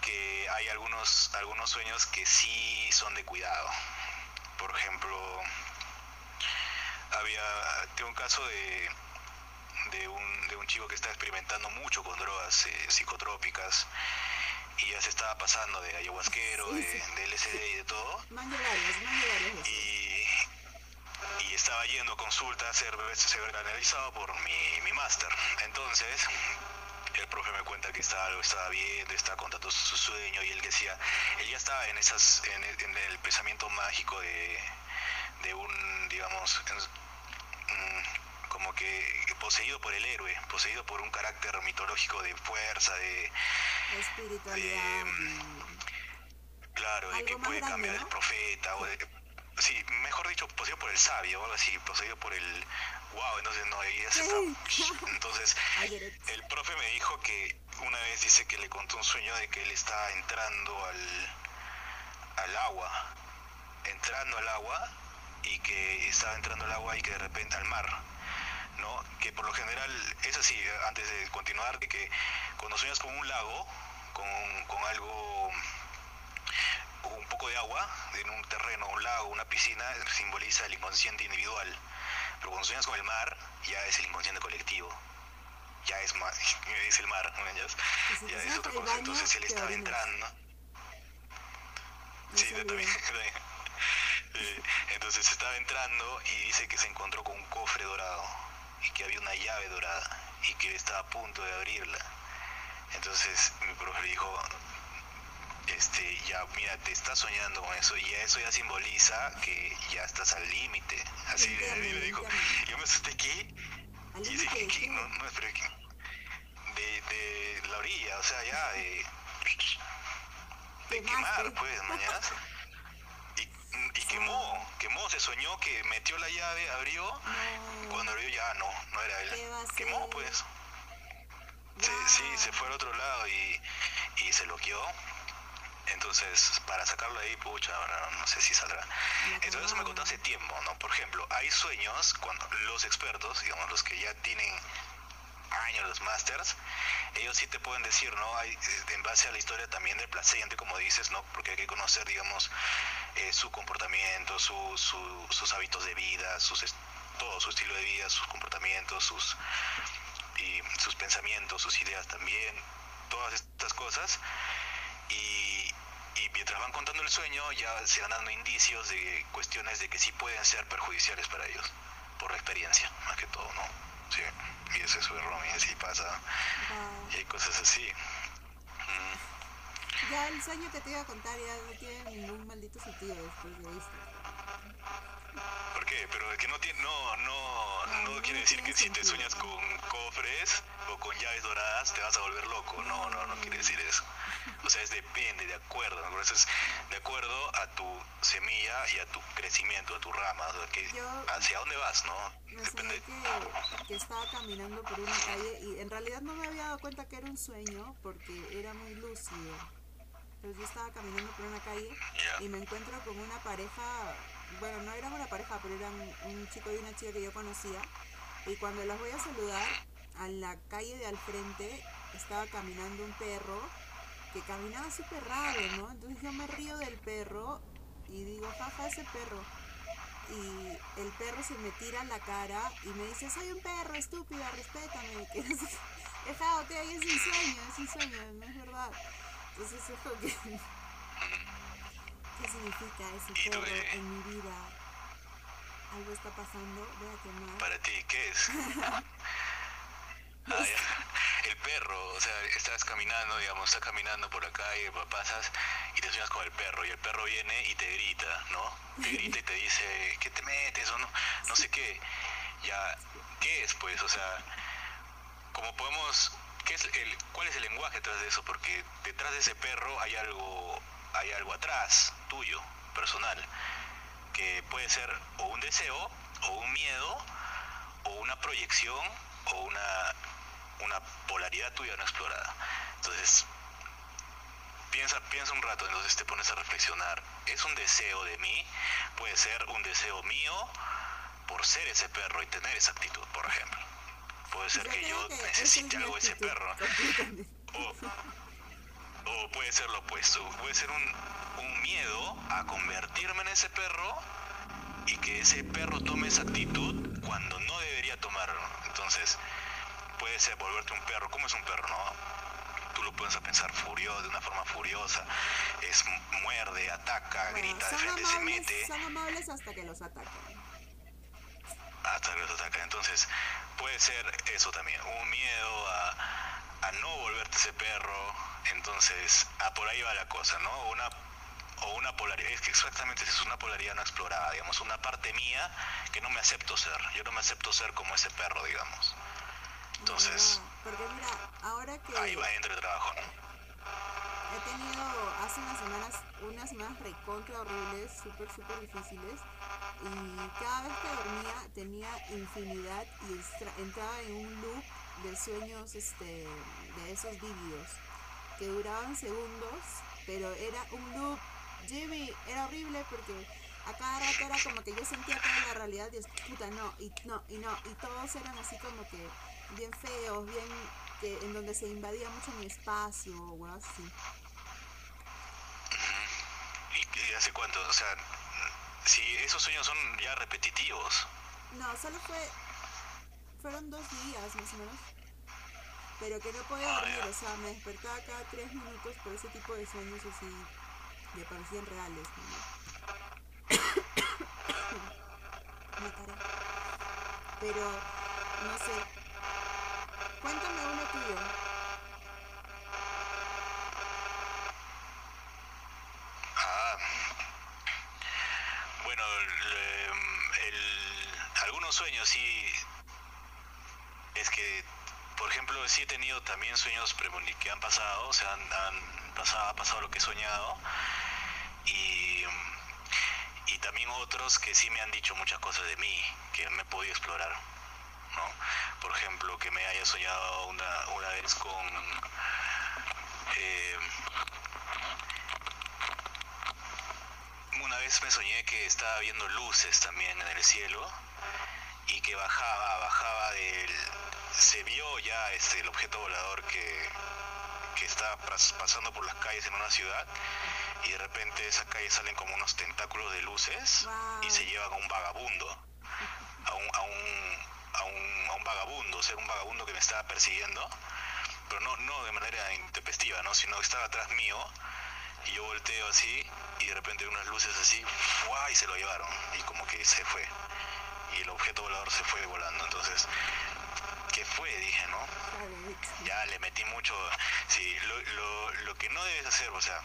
C: que hay algunos, algunos sueños que sí son de cuidado. Por ejemplo, había, tengo un caso de, de un, de un chico que está experimentando mucho con drogas eh, psicotrópicas y ya se estaba pasando de ayahuasquero,
B: Sí,
C: de,
B: sí.
C: de LSD y de todo.
B: Varios.
C: Y, y estaba yendo a consulta a ser, ser analizado por mi, mi máster. Entonces, el profe me cuenta que estaba, lo estaba viendo, estaba contando su sueño y él decía, él ya estaba en esas, en el, en el pensamiento mágico de, de un, digamos, en- que poseído por el héroe, poseído por un carácter mitológico de fuerza, de,
B: Espiritualidad.
C: Em, Claro, de que puede
B: grande,
C: cambiar
B: ¿no?
C: el profeta, o de, sí, mejor dicho, poseído por el sabio, o algo así, poseído por el, wow, entonces no, ahí ya se está- [laughs] [laughs] entonces el profe me dijo que una vez dice que le contó un sueño de que él estaba entrando al, al agua, entrando al agua y que estaba entrando al agua y que de repente al mar, ¿no? Que por lo general, es así, antes de continuar, de que cuando sueñas con un lago, con, con algo, un poco de agua, en un terreno, un lago, una piscina, simboliza el inconsciente individual. Pero cuando sueñas con el mar, ya es el inconsciente colectivo. Ya es, ma- [laughs] es el mar,
B: te
C: Ya es
B: sueñas
C: otra
B: con el
C: cosa.
B: baño,
C: Entonces él estaba entrando.
B: No
C: Sí, yo [laughs] también. Eh, Entonces estaba entrando y dice que se encontró con un cofre dorado y que había una llave dorada y que estaba a punto de abrirla. Entonces mi profe le dijo, este, ya, mira, te estás soñando con eso y eso ya simboliza que ya estás al límite. Así me dijo, yo me asusté.
B: Al
C: Y dije, ¿qué?
B: qué?
C: No, no, ¿qué? De, de la orilla, o sea, ya de, de quemar, pues, mañana. [laughs] Y, quemó, quemó, se soñó que metió la llave, abrió,
B: No.
C: cuando abrió ya no, no era
B: ¿Qué va a
C: él. Quemó, pues. Se- sí, se
B: Guau.
C: fue al otro lado y, y se loqueó. Entonces, para sacarlo de ahí, pucha, no sé si saldrá. Entonces, eso me contó hace tiempo, ¿no? Por ejemplo, hay sueños cuando los expertos, digamos, los que ya tienen años, los masters, ellos sí te pueden decir, ¿no? Hay, eh, en base a la historia también del paciente, como dices, ¿no? Porque hay que conocer, digamos, eh, su comportamiento, su, su- sus hábitos de vida, sus, todo su estilo de vida, sus comportamientos, sus, y sus pensamientos, sus ideas también, todas estas cosas. Y, y mientras van contando el sueño, ya se van dando indicios de cuestiones de que sí pueden ser perjudiciales para ellos, por la experiencia, más que todo, ¿no? Sí, y eso es Romy, así pasa, y hay cosas así. Mm,
B: Ya el sueño que te iba a contar ya no tiene ningún maldito sentido después de esto.
C: ¿Por qué? Pero es que no tiene, no, no,
B: No,
C: no
B: no
C: quiere decir que si te sueñas con cofres o con llaves doradas te vas a volver loco. No, no, no quiere decir eso. O sea, es depende, de acuerdo. ¿no? Por eso es de acuerdo a tu semilla y a tu crecimiento, a tu rama. o sea, que,
B: Yo-
C: hacia dónde vas, ¿no?
B: Me
C: Depende.
B: que, que estaba caminando por una calle y en realidad no me había dado cuenta que era un sueño porque era muy lúcido. Pero yo estaba caminando por una calle y me encuentro con una pareja, bueno, no eran una pareja, pero eran un chico y una chica que yo conocía. Y cuando las voy a saludar, a la calle de al frente estaba caminando un perro que caminaba súper raro, ¿no? Entonces yo me río del perro y digo, jaja, ese perro. Y el perro se me tira a la cara y me dice, soy un perro, estúpida, respétame. Que [laughs] no sé es un sueño, es un sueño, no es verdad. Entonces es como que... [laughs] ¿Qué significa ese perro en mi vida? Algo está pasando, voy a quemar.
C: Para ti, ¿qué es? [laughs] Ah. El perro, o sea, estás caminando, digamos, estás caminando por la calle, pasas y te sueñas con el perro y el perro viene y te grita, ¿no? Te grita y te dice, ¿qué te metes? o no, no sé qué. Ya, ¿qué es pues? O sea, como podemos, ¿qué es el, ¿cuál es el lenguaje detrás de eso? Porque detrás de ese perro hay algo, hay algo atrás, tuyo, personal, que puede ser o un deseo, o un miedo, o una proyección, o una, una polaridad tuya no explorada. Entonces, piensa, piensa un rato, entonces te pones a reflexionar. ¿Es un deseo de mí? Puede ser un deseo mío por ser ese perro y tener esa actitud, por ejemplo. Puede ser que yo necesite algo de ese perro. o puede ser lo opuesto. Puede ser un, un miedo a convertirme en ese perro y que ese perro tome esa actitud cuando no debería tomarlo. Entonces, puede ser volverte un perro. ¿Cómo es un perro, no? Tú lo puedes pensar furioso, de una forma furiosa, es muerde, ataca,
B: Bueno,
C: grita, de
B: son
C: frente, se
B: amables,
C: mete.
B: son amables hasta que los atacan.
C: hasta que los ataca. Entonces, puede ser eso también, un miedo a, a no volverte ese perro. Entonces, a por ahí va la cosa, ¿no? Una o una polaridad, es que exactamente es una polaridad no explorada, digamos, una parte mía que no me acepto ser. Yo no me acepto ser como ese perro, digamos. Entonces,
B: No, porque mira, ahora que
C: ahí va dentro el trabajo, ¿no?
B: he tenido hace unas semanas, unas semanas recontra horribles, súper, súper difíciles, y cada vez que dormía tenía infinidad y extra- entraba en un loop de sueños este, de esos vívidos, que duraban segundos, pero era un loop, Jimmy, era horrible porque a cada rato era como que yo sentía toda la realidad y es puta no, y no, y no, y todos eran así como que bien feos, bien que en donde se invadía mucho mi espacio o algo así.
C: ¿Y, y hace cuánto? O sea, si esos sueños son ya repetitivos.
B: No, solo fue. Fueron dos días más o menos. Pero que no podía
C: Ah,
B: dormir, o sea, me despertaba cada tres minutos por ese tipo de sueños así. Me parecían reales. ¿no? [coughs] [coughs] Me caré. Pero, no sé. Cuéntame uno tuyo.
C: Ah. Bueno, el- algunos sueños sí. Es que, por ejemplo, sí he tenido también sueños que han pasado, o sea, han pasado, ha pasado lo que he soñado. Y, y también otros que sí me han dicho muchas cosas de mí, que me he podido explorar. ¿no? Por ejemplo, que me haya soñado una, una vez con. eh, una vez me soñé que estaba viendo luces también en el cielo y que bajaba, bajaba del... Se vio ya este, el objeto volador que, que estaba pas- pasando por las calles en una ciudad y de repente de esas calles salen como unos tentáculos de luces y se llevan a un vagabundo, a un, a un, a un, a un vagabundo, o sea, un vagabundo que me estaba persiguiendo, pero no, no de manera intempestiva, ¿no? sino que estaba atrás mío y yo volteo así y de repente unas luces así ¡fua! y se lo llevaron y como que se fue y el objeto volador se fue volando entonces ¿qué fue? dije ¿no? ya le metí mucho sí lo, lo, lo que no debes hacer o sea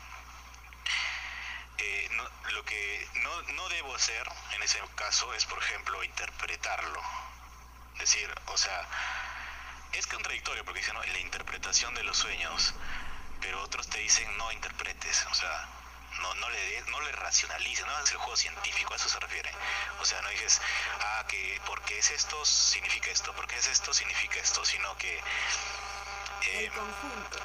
C: eh, no- lo que no, no debo hacer en ese caso es por ejemplo interpretarlo decir o sea es contradictorio porque dicen ¿no? la interpretación de los sueños pero otros te dicen no interpretes, o sea, no, no le no le racionalices, no hagas el juego científico, a eso se refiere. O sea, no dices, ah, que porque es esto significa esto, porque es esto significa esto, sino que, eh,
B: El conjunto.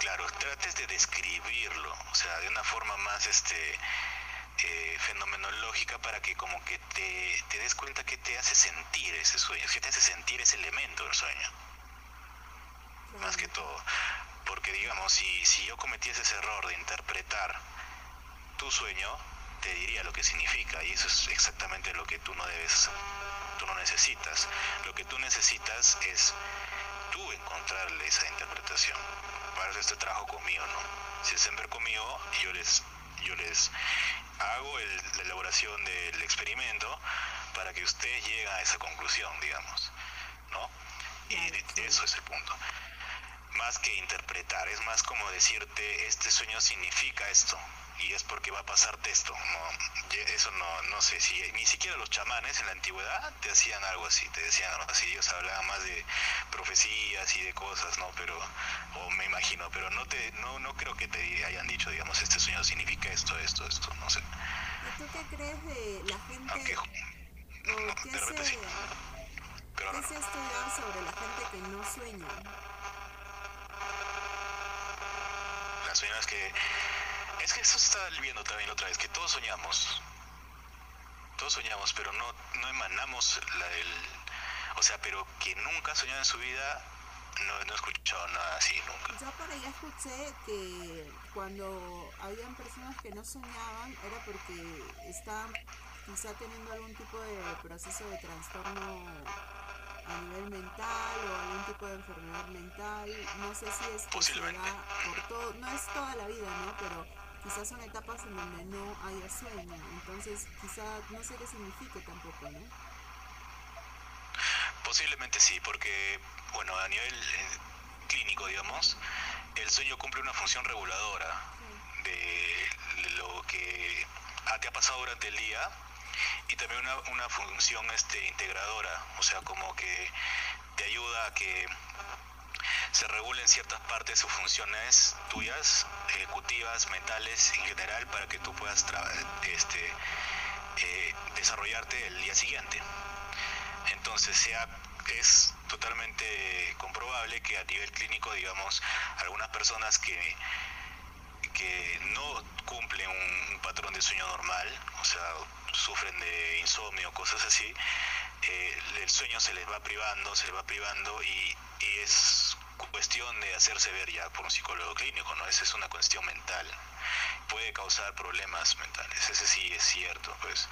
C: claro, trates de describirlo, o sea, de una forma más, este, eh, fenomenológica para que como que te, des cuenta que te hace sentir ese sueño, que te hace sentir ese elemento del sueño más que todo. Porque digamos, si, si yo cometiese ese error de interpretar tu sueño, te diría lo que significa y eso es exactamente lo que tú no debes, tú no necesitas. Lo que tú necesitas es tú encontrarle esa interpretación. Para eso este trabajo conmigo, ¿no? Si hacen ver conmigo, yo les, yo les hago el- la elaboración del experimento para que ustedes lleguen a esa conclusión, digamos, ¿no? Y eso es el punto. Más que interpretar, es más como decirte, este sueño significa esto, y es porque va a pasarte esto. No, eso no, no sé si, ni siquiera los chamanes en la antigüedad te hacían algo así, te decían algo así, ellos hablaban más de profecías y de cosas, ¿no? Pero, o me imagino, pero no te, no, no creo que te hayan dicho, digamos, este sueño significa esto, esto, esto, no sé.
B: ¿Y tú qué crees de la gente
C: Aunque,
B: qué
C: de sí. pero
B: qué
C: no.
B: se ha estudiado sobre la gente que no sueña?
C: Las sueñas que... Es que eso está viendo también otra vez, que todos soñamos. Todos soñamos, pero no, no emanamos la del... O sea, pero que nunca ha soñado en su vida, no, no he escuchado nada así nunca.
B: Yo por ahí escuché que cuando habían personas que no soñaban era porque estaban quizá teniendo algún tipo de proceso de trastorno a nivel mental o algún tipo de enfermedad mental. No sé si es que
C: Posiblemente.
B: por todo, no es toda la vida, ¿no? Pero quizás son etapas en donde no haya sueño. Entonces, quizá no sé qué signifique tampoco, ¿no?
C: Posiblemente sí, porque, bueno, a nivel eh, clínico, digamos, el sueño cumple una función reguladora de lo que te ha pasado durante el día y también una, una función este, integradora, o sea, como que te ayuda a que se regulen ciertas partes o funciones tuyas, ejecutivas, mentales en general, para que tú puedas este, eh, desarrollarte el día siguiente. Entonces sea, es totalmente comprobable que a nivel clínico, digamos, algunas personas que, que no cumplen un, un patrón de sueño normal, o sea, sufren de insomnio, cosas así, eh, el sueño se les va privando, se les va privando y, y es cuestión de hacerse ver ya por un psicólogo clínico, ¿no? Esa es una cuestión mental. Puede causar problemas mentales, ese sí es cierto, pues.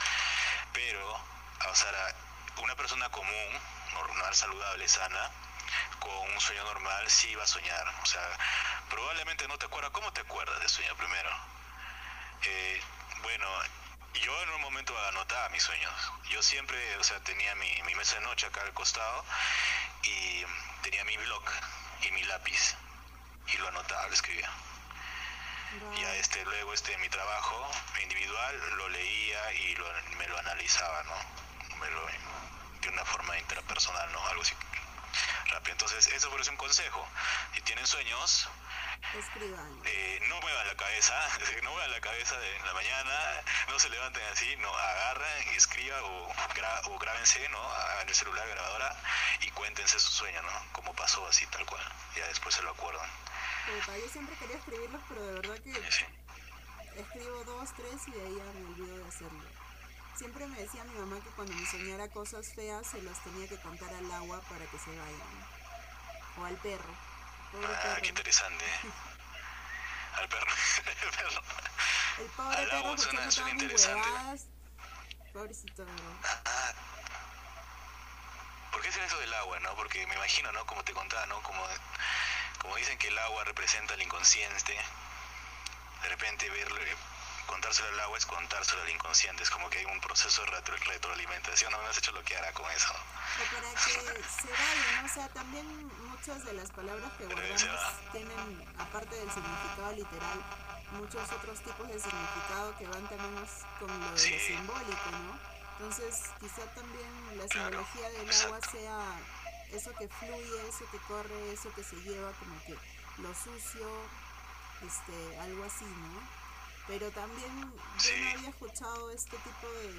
C: Pero, o sea, una persona común, normal, saludable, sana, con un sueño normal sí va a soñar. O sea, probablemente no te acuerdas. ¿Cómo te acuerdas de sueño primero? Eh, bueno, yo en un momento anotaba mis sueños. Yo siempre, o sea, tenía mi, mi mesa de noche acá al costado y tenía mi blog y mi lápiz y lo anotaba, lo escribía. Ya este, luego este, mi trabajo individual lo leía y lo, me lo analizaba, ¿no? Me lo, de una forma interpersonal, ¿no? Algo así rápido. Entonces, eso eso un consejo. Si tienen sueños,
B: Escriban.
C: eh, no muevan la cabeza, [laughs] no muevan la cabeza en la mañana, no se levanten así, no, agarran, escriban o, gra- o grábense, ¿no? Hagan el celular grabadora y cuéntense su sueño, ¿no? Como pasó así, tal cual. Ya después se lo acuerdan.
B: Puta, yo siempre quería escribirlos, pero de verdad que
C: Sí.
B: escribo dos, tres y de ahí ya me olvido de hacerlo. Siempre me decía mi mamá que cuando me soñara cosas feas se las tenía que contar al agua para que se vayan. O al perro.
C: Ah, qué interesante. Al perro. [laughs] El perro.
B: El pobre
C: Al agua
B: perro porque
C: suena- suena interesante.
B: huevadas. Pobrecito, ¿no?
C: Ah, ¿Por qué será eso del agua, no? Porque me imagino, ¿no? Como te contaba, ¿no? Como, como dicen que el agua representa el inconsciente, de repente verle, contárselo al agua es contárselo al inconsciente, es como que hay un proceso de retro- retroalimentación, no me has hecho bloquear con eso.
B: O para que se vaya, ¿no? O sea, también muchas de las palabras que guardamos tienen, aparte del significado literal, muchos otros tipos de significado que van también con lo de
C: Sí.
B: lo simbólico, ¿no? Entonces, quizá también la
C: Claro,
B: simbología del
C: exacto.
B: agua sea eso que fluye, eso que corre, eso que se lleva, como que lo sucio, este, algo así, ¿no? Pero también yo no había escuchado este tipo de,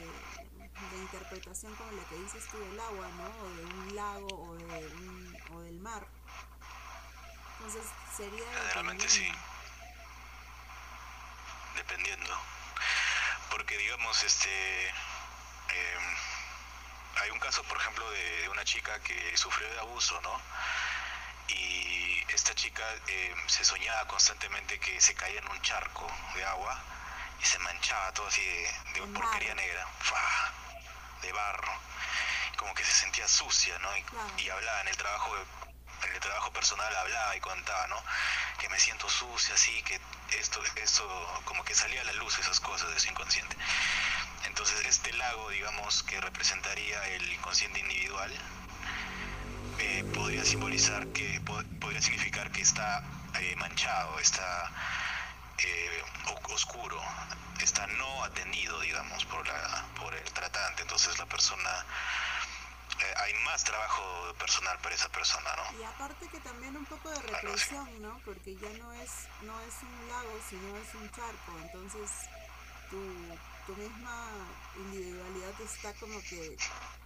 B: de interpretación como la que dices tú del agua, ¿no? O de un lago o, de un, o del mar. Entonces sería...
C: Generalmente sí.
B: dependiendo.
C: Dependiendo. Porque digamos, este eh, hay un caso, por ejemplo, de, de una chica que sufrió de abuso, ¿no? Y esta chica eh, se soñaba constantemente que se caía en un charco de agua y se manchaba todo así de, porquería negra, ¡fa! de barro, como que se sentía sucia, ¿no? Y hablaba en el trabajo en el trabajo personal hablaba y contaba, ¿no? Que me siento sucia, así, que esto, esto, como que salía a la luz esas cosas de su inconsciente. Entonces, este lago, digamos, que representaría el inconsciente individual, eh, podría simbolizar que, po- podría significar que está eh, manchado, está eh, oscuro, está no atendido, digamos, por, la, por el tratante. Entonces, la persona, hay más trabajo personal para esa persona, ¿no?
B: Y aparte que también un poco de represión, ¿no? Porque ya no es, no es un lago, sino es un charco. Entonces tu, tu misma individualidad está como que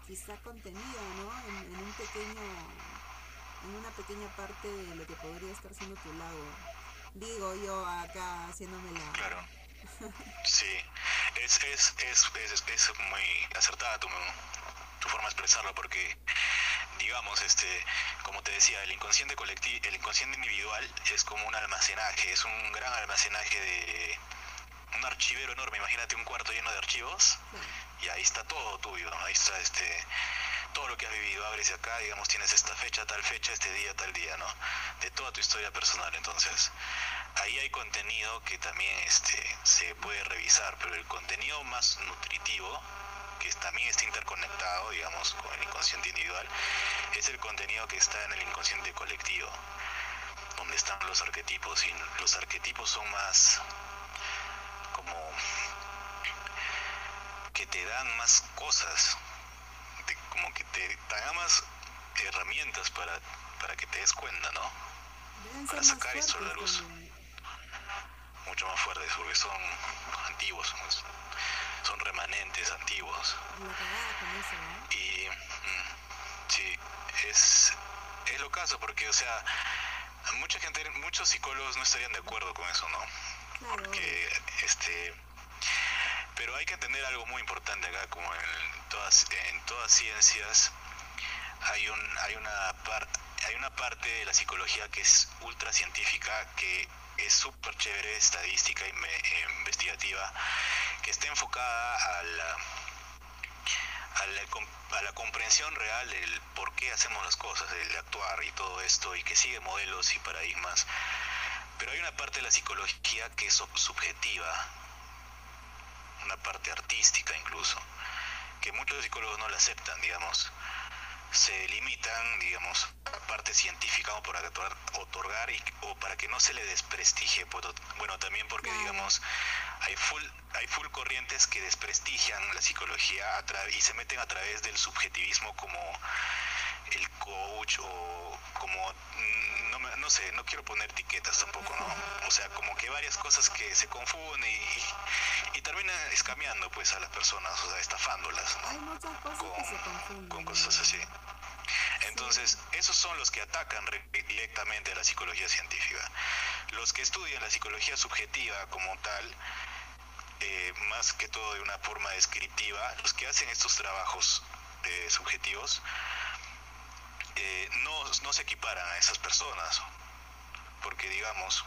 B: quizá contenida, ¿no? En, en un pequeño, en una pequeña parte de lo que podría estar siendo tu lago. Digo yo acá haciéndome la...
C: Claro. [laughs] Sí, es, es, es, es, es muy acertada tu, tu forma de expresarlo porque, digamos, este, como te decía, el inconsciente colectivo, el inconsciente individual es como un almacenaje, es un gran almacenaje de un archivero enorme. Imagínate un cuarto lleno de archivos. Y ahí está todo tuyo, ¿no? ahí está este todo lo que has vivido, abres acá, digamos, tienes esta fecha, tal fecha, este día, tal día, ¿no? De toda tu historia personal. Entonces, ahí hay contenido que también este, se puede revisar, pero el contenido más nutritivo, que también está interconectado, digamos, con el inconsciente individual, es el contenido que está en el inconsciente colectivo, donde están los arquetipos. Y los arquetipos son más como que te dan más cosas, te- como que te, te dan más herramientas para, para que te des cuenta, ¿no?
B: Deben
C: Para sacar eso a la luz.
B: también.
C: Mucho más fuertes porque son antiguos, son, son remanentes antiguos.
B: Eso.
C: Y mm, sí, es, es lo caso porque, o sea, mucha gente, muchos psicólogos no estarían de acuerdo con eso, ¿no?
B: Claro,
C: porque este pero hay que entender algo muy importante acá como en todas en todas ciencias hay un hay una par- hay una parte de la psicología que es ultra científica que es súper chévere estadística e investigativa que está enfocada a la a la, comprensión real del por qué hacemos las cosas, del actuar y todo esto, y que sigue modelos y paradigmas. Pero hay una parte de la psicología que es sub- subjetiva, una parte artística incluso, que muchos psicólogos no la aceptan, digamos. Se limitan, digamos, a parte científica o para otor- otorgar y, o para que no se le desprestigie. Bueno, también porque, digamos, hay full, hay full corrientes que desprestigian la psicología a y se meten a través del subjetivismo como el coach o como mm, no, sé, no quiero poner etiquetas tampoco, ¿no? O sea, como que varias cosas que se confunden y, y, y terminan escameando pues a las personas, o sea, estafándolas, ¿no?
B: Hay muchas cosas
C: con,
B: que se confunden.
C: con cosas así. Entonces, esos son los que atacan re- directamente a la psicología científica. Los que estudian la psicología subjetiva como tal, eh, más que todo de una forma descriptiva, los que hacen estos trabajos eh, subjetivos, eh, no, no se equiparan a esas personas, porque digamos,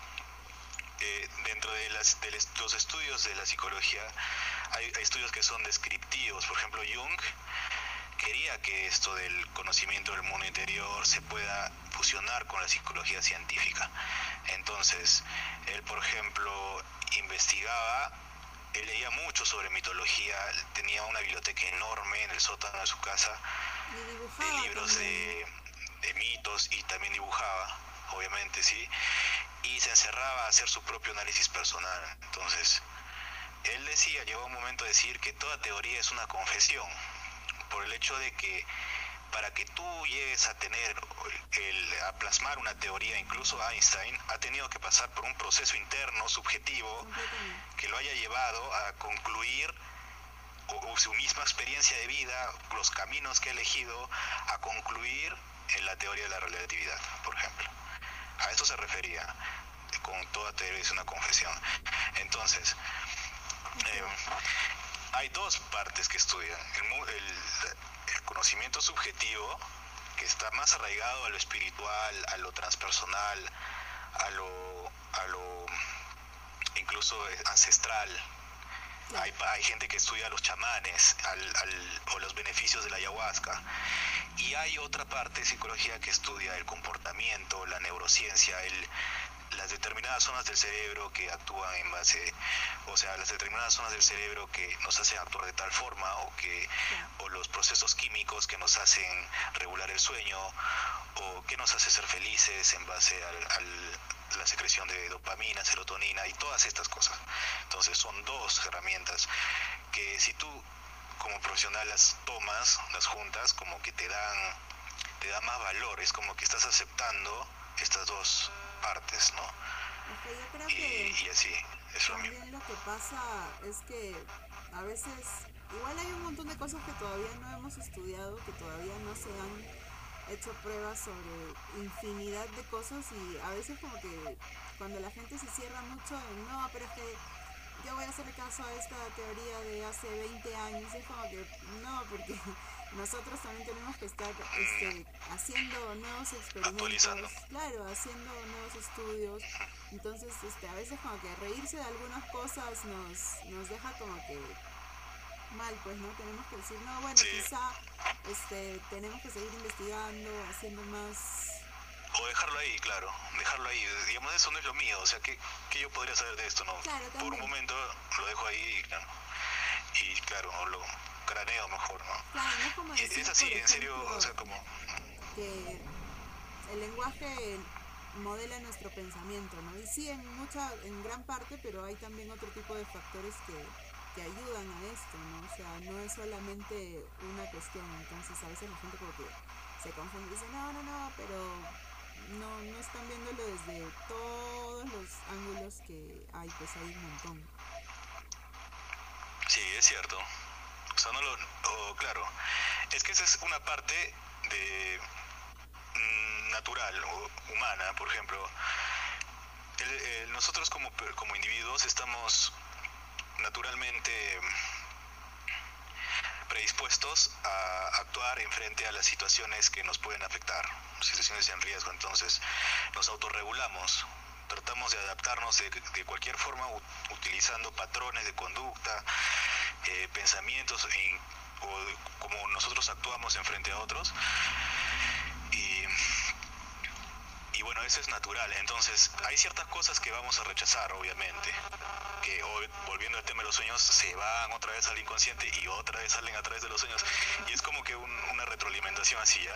C: eh, dentro de, las, de los estudios de la psicología hay, hay estudios que son descriptivos, por ejemplo Jung quería que esto del conocimiento del mundo interior se pueda fusionar con la psicología científica. Entonces, él, por ejemplo, investigaba, él leía mucho sobre mitología, tenía una biblioteca enorme en el sótano de su casa de libros
B: también.
C: de, de mitos y también dibujaba, obviamente, sí, y se encerraba a hacer su propio análisis personal. Entonces, él decía, llegó un momento de decir que toda teoría es una confesión, por el hecho de que para que tú llegues a tener, el, a plasmar una teoría, incluso Einstein ha tenido que pasar por un proceso interno, subjetivo, que lo haya llevado a concluir o su misma experiencia de vida, los caminos que ha elegido, a concluir en la teoría de la relatividad, por ejemplo. A eso se refería, con toda teoría es una confesión. Entonces, eh, hay dos partes que estudian. El, el- el conocimiento subjetivo, que está más arraigado a lo espiritual, a lo transpersonal, a lo, a lo incluso eh, ancestral. Hay, hay gente que estudia a los chamanes al- al- o los beneficios de la ayahuasca. Y hay otra parte de psicología que estudia el comportamiento, la neurociencia, el, las determinadas zonas del cerebro que actúan en base, o sea, las determinadas zonas del cerebro que nos hacen actuar de tal forma o que o los procesos químicos que nos hacen regular el sueño o que nos hace ser felices en base al, al- la secreción de dopamina, serotonina y todas estas cosas. Entonces son dos herramientas que si tú como profesional las tomas, las juntas, como que te dan, te da más valor, es como que estás aceptando estas dos partes, ¿no?
B: Que yo creo
C: Y,
B: que
C: y así, es lo mismo.
B: también lo que pasa es que a veces igual hay un montón de cosas que todavía no hemos estudiado, que todavía no se han hecho pruebas sobre infinidad de cosas y a veces como que cuando la gente se cierra mucho en no, pero es que yo voy a hacerle caso a esta teoría de hace 20 años, es como que no, porque [laughs] nosotros también tenemos que estar este, haciendo nuevos experimentos, claro, haciendo nuevos estudios, entonces este, a veces como que reírse de algunas cosas nos, nos deja como que mal, pues no tenemos que decir, no, bueno,
C: Sí.
B: quizá este, tenemos que seguir investigando, haciendo más...
C: O dejarlo ahí, claro, dejarlo ahí. Digamos, eso no es lo mío, o sea, ¿qué, qué yo podría saber de esto? no
B: Claro,
C: Por un momento lo dejo ahí claro, y, claro, o lo craneo mejor, ¿no?
B: Claro, no como
C: Y
B: decir,
C: es así, en serio, o sea, como...
B: que el lenguaje modela nuestro pensamiento, ¿no? Y sí, en mucha, en gran parte, pero hay también otro tipo de factores que, que ayudan a esto, ¿no? O sea, no es solamente una cuestión, entonces a veces la gente como que se confunde y dice, no, no, no, pero no, no están viéndolo desde todos los ángulos que hay, pues hay un montón.
C: Sí, es cierto. O sea, no lo... o, claro, es que esa es una parte de mm, natural o humana, por ejemplo. El- el- nosotros como, como individuos estamos naturalmente predispuestos a actuar en frente a las situaciones que nos pueden afectar, situaciones en riesgo. Entonces, nos autorregulamos, tratamos de adaptarnos de, cualquier forma utilizando patrones de conducta, eh, pensamientos en- o de cómo nosotros actuamos en frente a otros. Y, bueno, eso es natural. Entonces, hay ciertas cosas que vamos a rechazar, obviamente. Que hoy, volviendo al tema de los sueños, se van otra vez al inconsciente y otra vez salen a través de los sueños. Y es como que un- una retroalimentación así, ¿ya?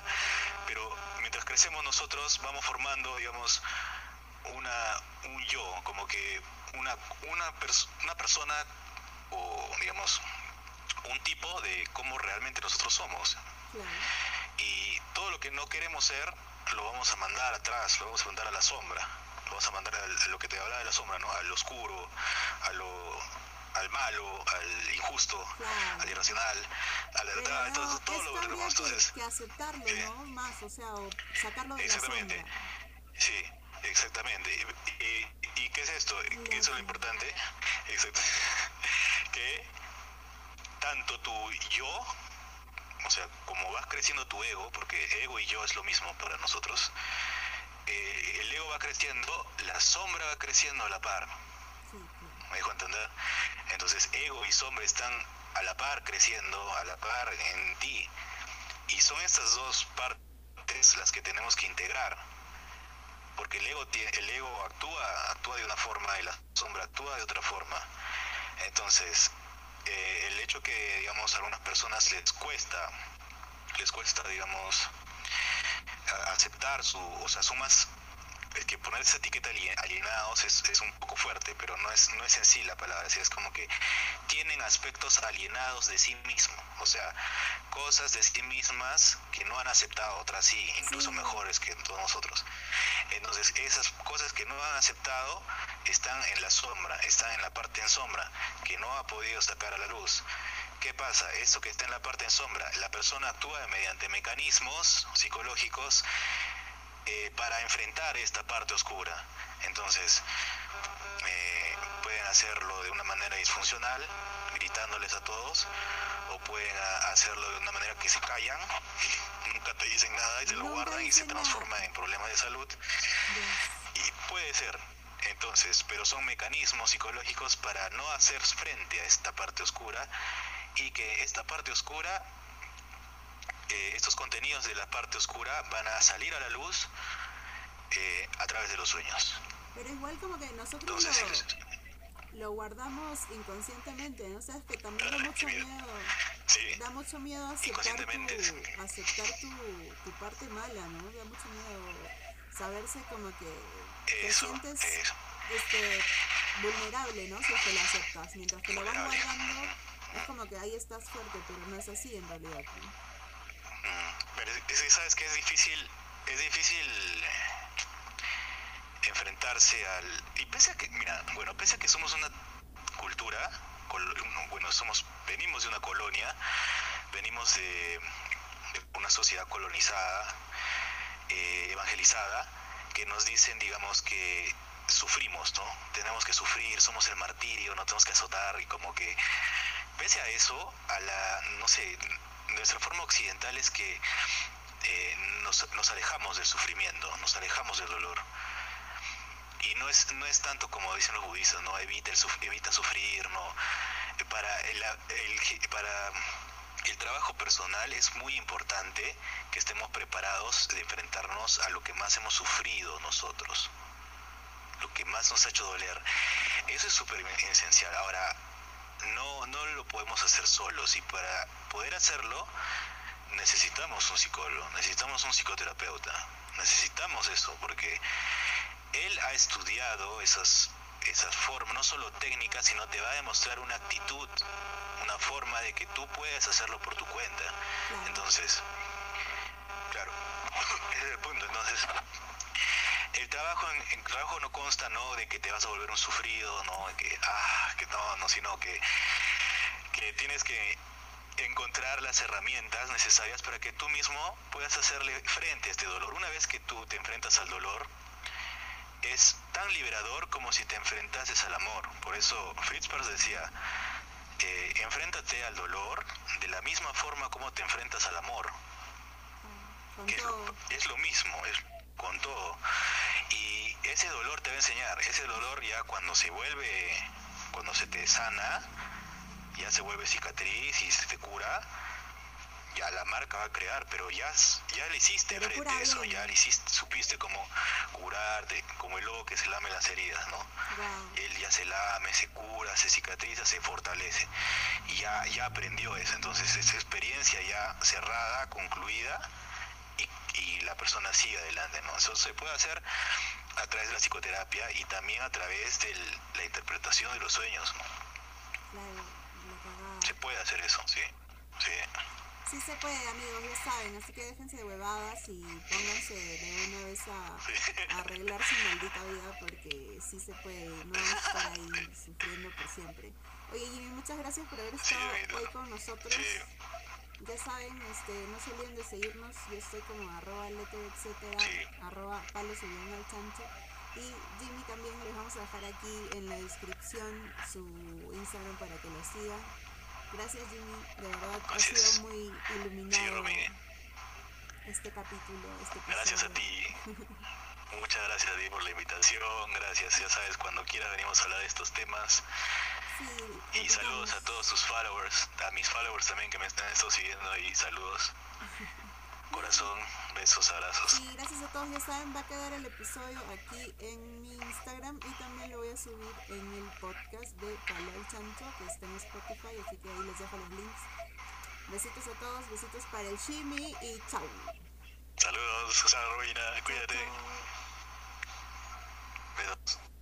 C: Pero mientras crecemos nosotros, vamos formando, digamos, una, un yo, como que una, una, pers- una persona o, digamos, un tipo de cómo realmente nosotros somos. Y todo lo que no queremos ser, lo vamos a mandar atrás, lo vamos a mandar a la sombra. Lo vamos a mandar al- a lo que te hablaba de la sombra, ¿no? Al oscuro, a lo, al malo, al injusto,
B: Claro.
C: al irracional, a la verdad, todo, todo lo
B: que,
C: Entonces,
B: que aceptarlo, ¿no? Más, o sea, o sacarlo de la
C: Exactamente.
B: sombra.
C: Sí, exactamente. ¿Y, y- y qué es esto? Que Eso es lo importante. [laughs] Exacto. [laughs] Que tanto tu yo, o sea, como vas creciendo tu ego, porque ego y yo es lo mismo para nosotros, eh, el ego va creciendo, la sombra va creciendo a la par.
B: Sí.
C: ¿Me dejo entender? Entonces, ego y sombra están a la par creciendo, a la par en ti. Y son estas dos partes las que tenemos que integrar. Porque el ego, el ego actúa, actúa de una forma y la sombra actúa de otra forma. Entonces, eh, el hecho que, digamos, a algunas personas les cuesta, les cuesta, digamos, aceptar su, o sea, son más, es que poner esa etiqueta alien- alienados es, es un poco fuerte, pero no es, no es en sí la palabra, es como que tienen aspectos alienados de sí mismo, o sea, cosas de sí mismas que no han aceptado, otras sí, incluso
B: Sí.
C: mejores que todos nosotros. Entonces, esas cosas que no han aceptado están en la sombra, están en la parte en sombra, que no ha podido sacar a la luz. ¿Qué pasa? Esto que está en la parte en sombra, la persona actúa mediante mecanismos psicológicos eh, para enfrentar esta parte oscura. Entonces, eh, pueden hacerlo de una manera disfuncional, gritándoles a todos, o pueden a- hacerlo de una manera que se callan, [laughs] nunca te dicen nada y se lo guardan y se
B: nada.
C: transforma en problemas de salud.
B: Yes.
C: Y puede ser, entonces, pero son mecanismos psicológicos para no hacer frente a esta parte oscura y que esta parte oscura, eh, estos contenidos de la parte oscura van a salir a la luz eh, a través de los sueños.
B: Pero igual como que nosotros
C: Entonces,
B: lo, lo guardamos inconscientemente, ¿no? Sabes que también da
C: Ah,
B: mucho
C: miedo.
B: miedo,
C: sí,
B: da mucho miedo aceptar tu, aceptar tu, tu parte mala, ¿no? Da mucho miedo saberse como que te sientes
C: eso.
B: este, vulnerable, ¿no? Si es que lo aceptas, mientras que lo vas
C: Vulnerable.
B: guardando es como que ahí estás fuerte, pero no es así en realidad. ¿no?
C: Mm, Pero sabes que es difícil, es difícil eh, enfrentarse al... Y pese a que, mira, bueno, pese a que somos una cultura, bueno, somos, venimos de una colonia, venimos de, de una sociedad colonizada, eh, evangelizada, que nos dicen, digamos, que sufrimos, ¿no? Tenemos que sufrir, somos el martirio, no tenemos que azotar y como que pese a eso, a la, no sé, nuestra forma occidental es que eh, nos, alejamos del sufrimiento, nos alejamos del dolor. Y no es, no es tanto como dicen los budistas, no evita, el evita sufrir, no. Para, el, el- para el trabajo personal es muy importante que estemos preparados de enfrentarnos a lo que más hemos sufrido nosotros, lo que más nos ha hecho doler. Eso es súper esencial. Ahora, no, no lo podemos hacer solos y para poder hacerlo necesitamos un psicólogo, necesitamos un psicoterapeuta, necesitamos eso porque él ha estudiado esas, esas formas, no solo técnicas, sino te va a demostrar una actitud, una forma de que tú puedes hacerlo por tu cuenta. Entonces, claro, [laughs] ese es el punto. Entonces, el trabajo, en, el trabajo no consta no de que te vas a volver un sufrido, no de que, ah, que no, no, sino que, que tienes que encontrar las herramientas necesarias para que tú mismo puedas hacerle frente a este dolor. Una vez que tú te enfrentas al dolor, es tan liberador como si te enfrentases al amor. Por eso Fritz Perls decía, eh, enfréntate al dolor de la misma forma como te enfrentas al amor. Que es, lo- es lo mismo, es con todo. Y ese dolor te va a enseñar, ese dolor ya cuando se vuelve, cuando se te sana, ya se vuelve cicatriz y se te cura, ya la marca va a crear, pero ya, ya le hiciste
B: Pero
C: frente a eso,
B: bien.
C: ya le hiciste, supiste cómo curarte, como el lobo que se lame las heridas, ¿no?
B: Wow.
C: él ya se lame, se cura, se cicatriza, se fortalece. Y ya, ya aprendió eso. Entonces, esa experiencia ya cerrada, concluida, la persona sigue adelante, ¿no? Eso se puede hacer a través de la psicoterapia y también a través de la interpretación de los sueños, ¿no?
B: Claro, la cagada.
C: Se puede hacer eso, sí. Sí,
B: Sí se puede, amigos, ya saben, así que déjense de huevadas y pónganse de una vez a, a arreglar su maldita vida porque sí se puede, no estar ahí sufriendo por siempre. Oye Jimmy, muchas gracias por haber estado hoy con nosotros.
C: sí.
B: Ya saben, este, no se olviden de seguirnos, yo estoy como arroba lete, etcétera,
C: Sí.
B: arroba palos subiendo al chancho. Y Jimmy también les vamos a dejar aquí en la descripción su Instagram para que lo sigan. Gracias Jimmy, de verdad ha sido muy iluminado este capítulo, este
C: Gracias a ti. [laughs] Muchas gracias a ti por la invitación. Gracias, ya sabes, cuando quieras venimos a hablar de estos temas.
B: Sí,
C: Y saludos a todos tus followers, a mis followers también que me están estado siguiendo ahí, saludos. [laughs] Corazón, besos, abrazos.
B: Y gracias a todos, ya saben, va a quedar el episodio aquí en mi Instagram y también lo voy a subir en el podcast de Palo al Chancho que está en Spotify, así que ahí les dejo los links. Besitos a todos, besitos para el Shimi y chao.
C: Saludos, Susana Rubina, cuídate. wird.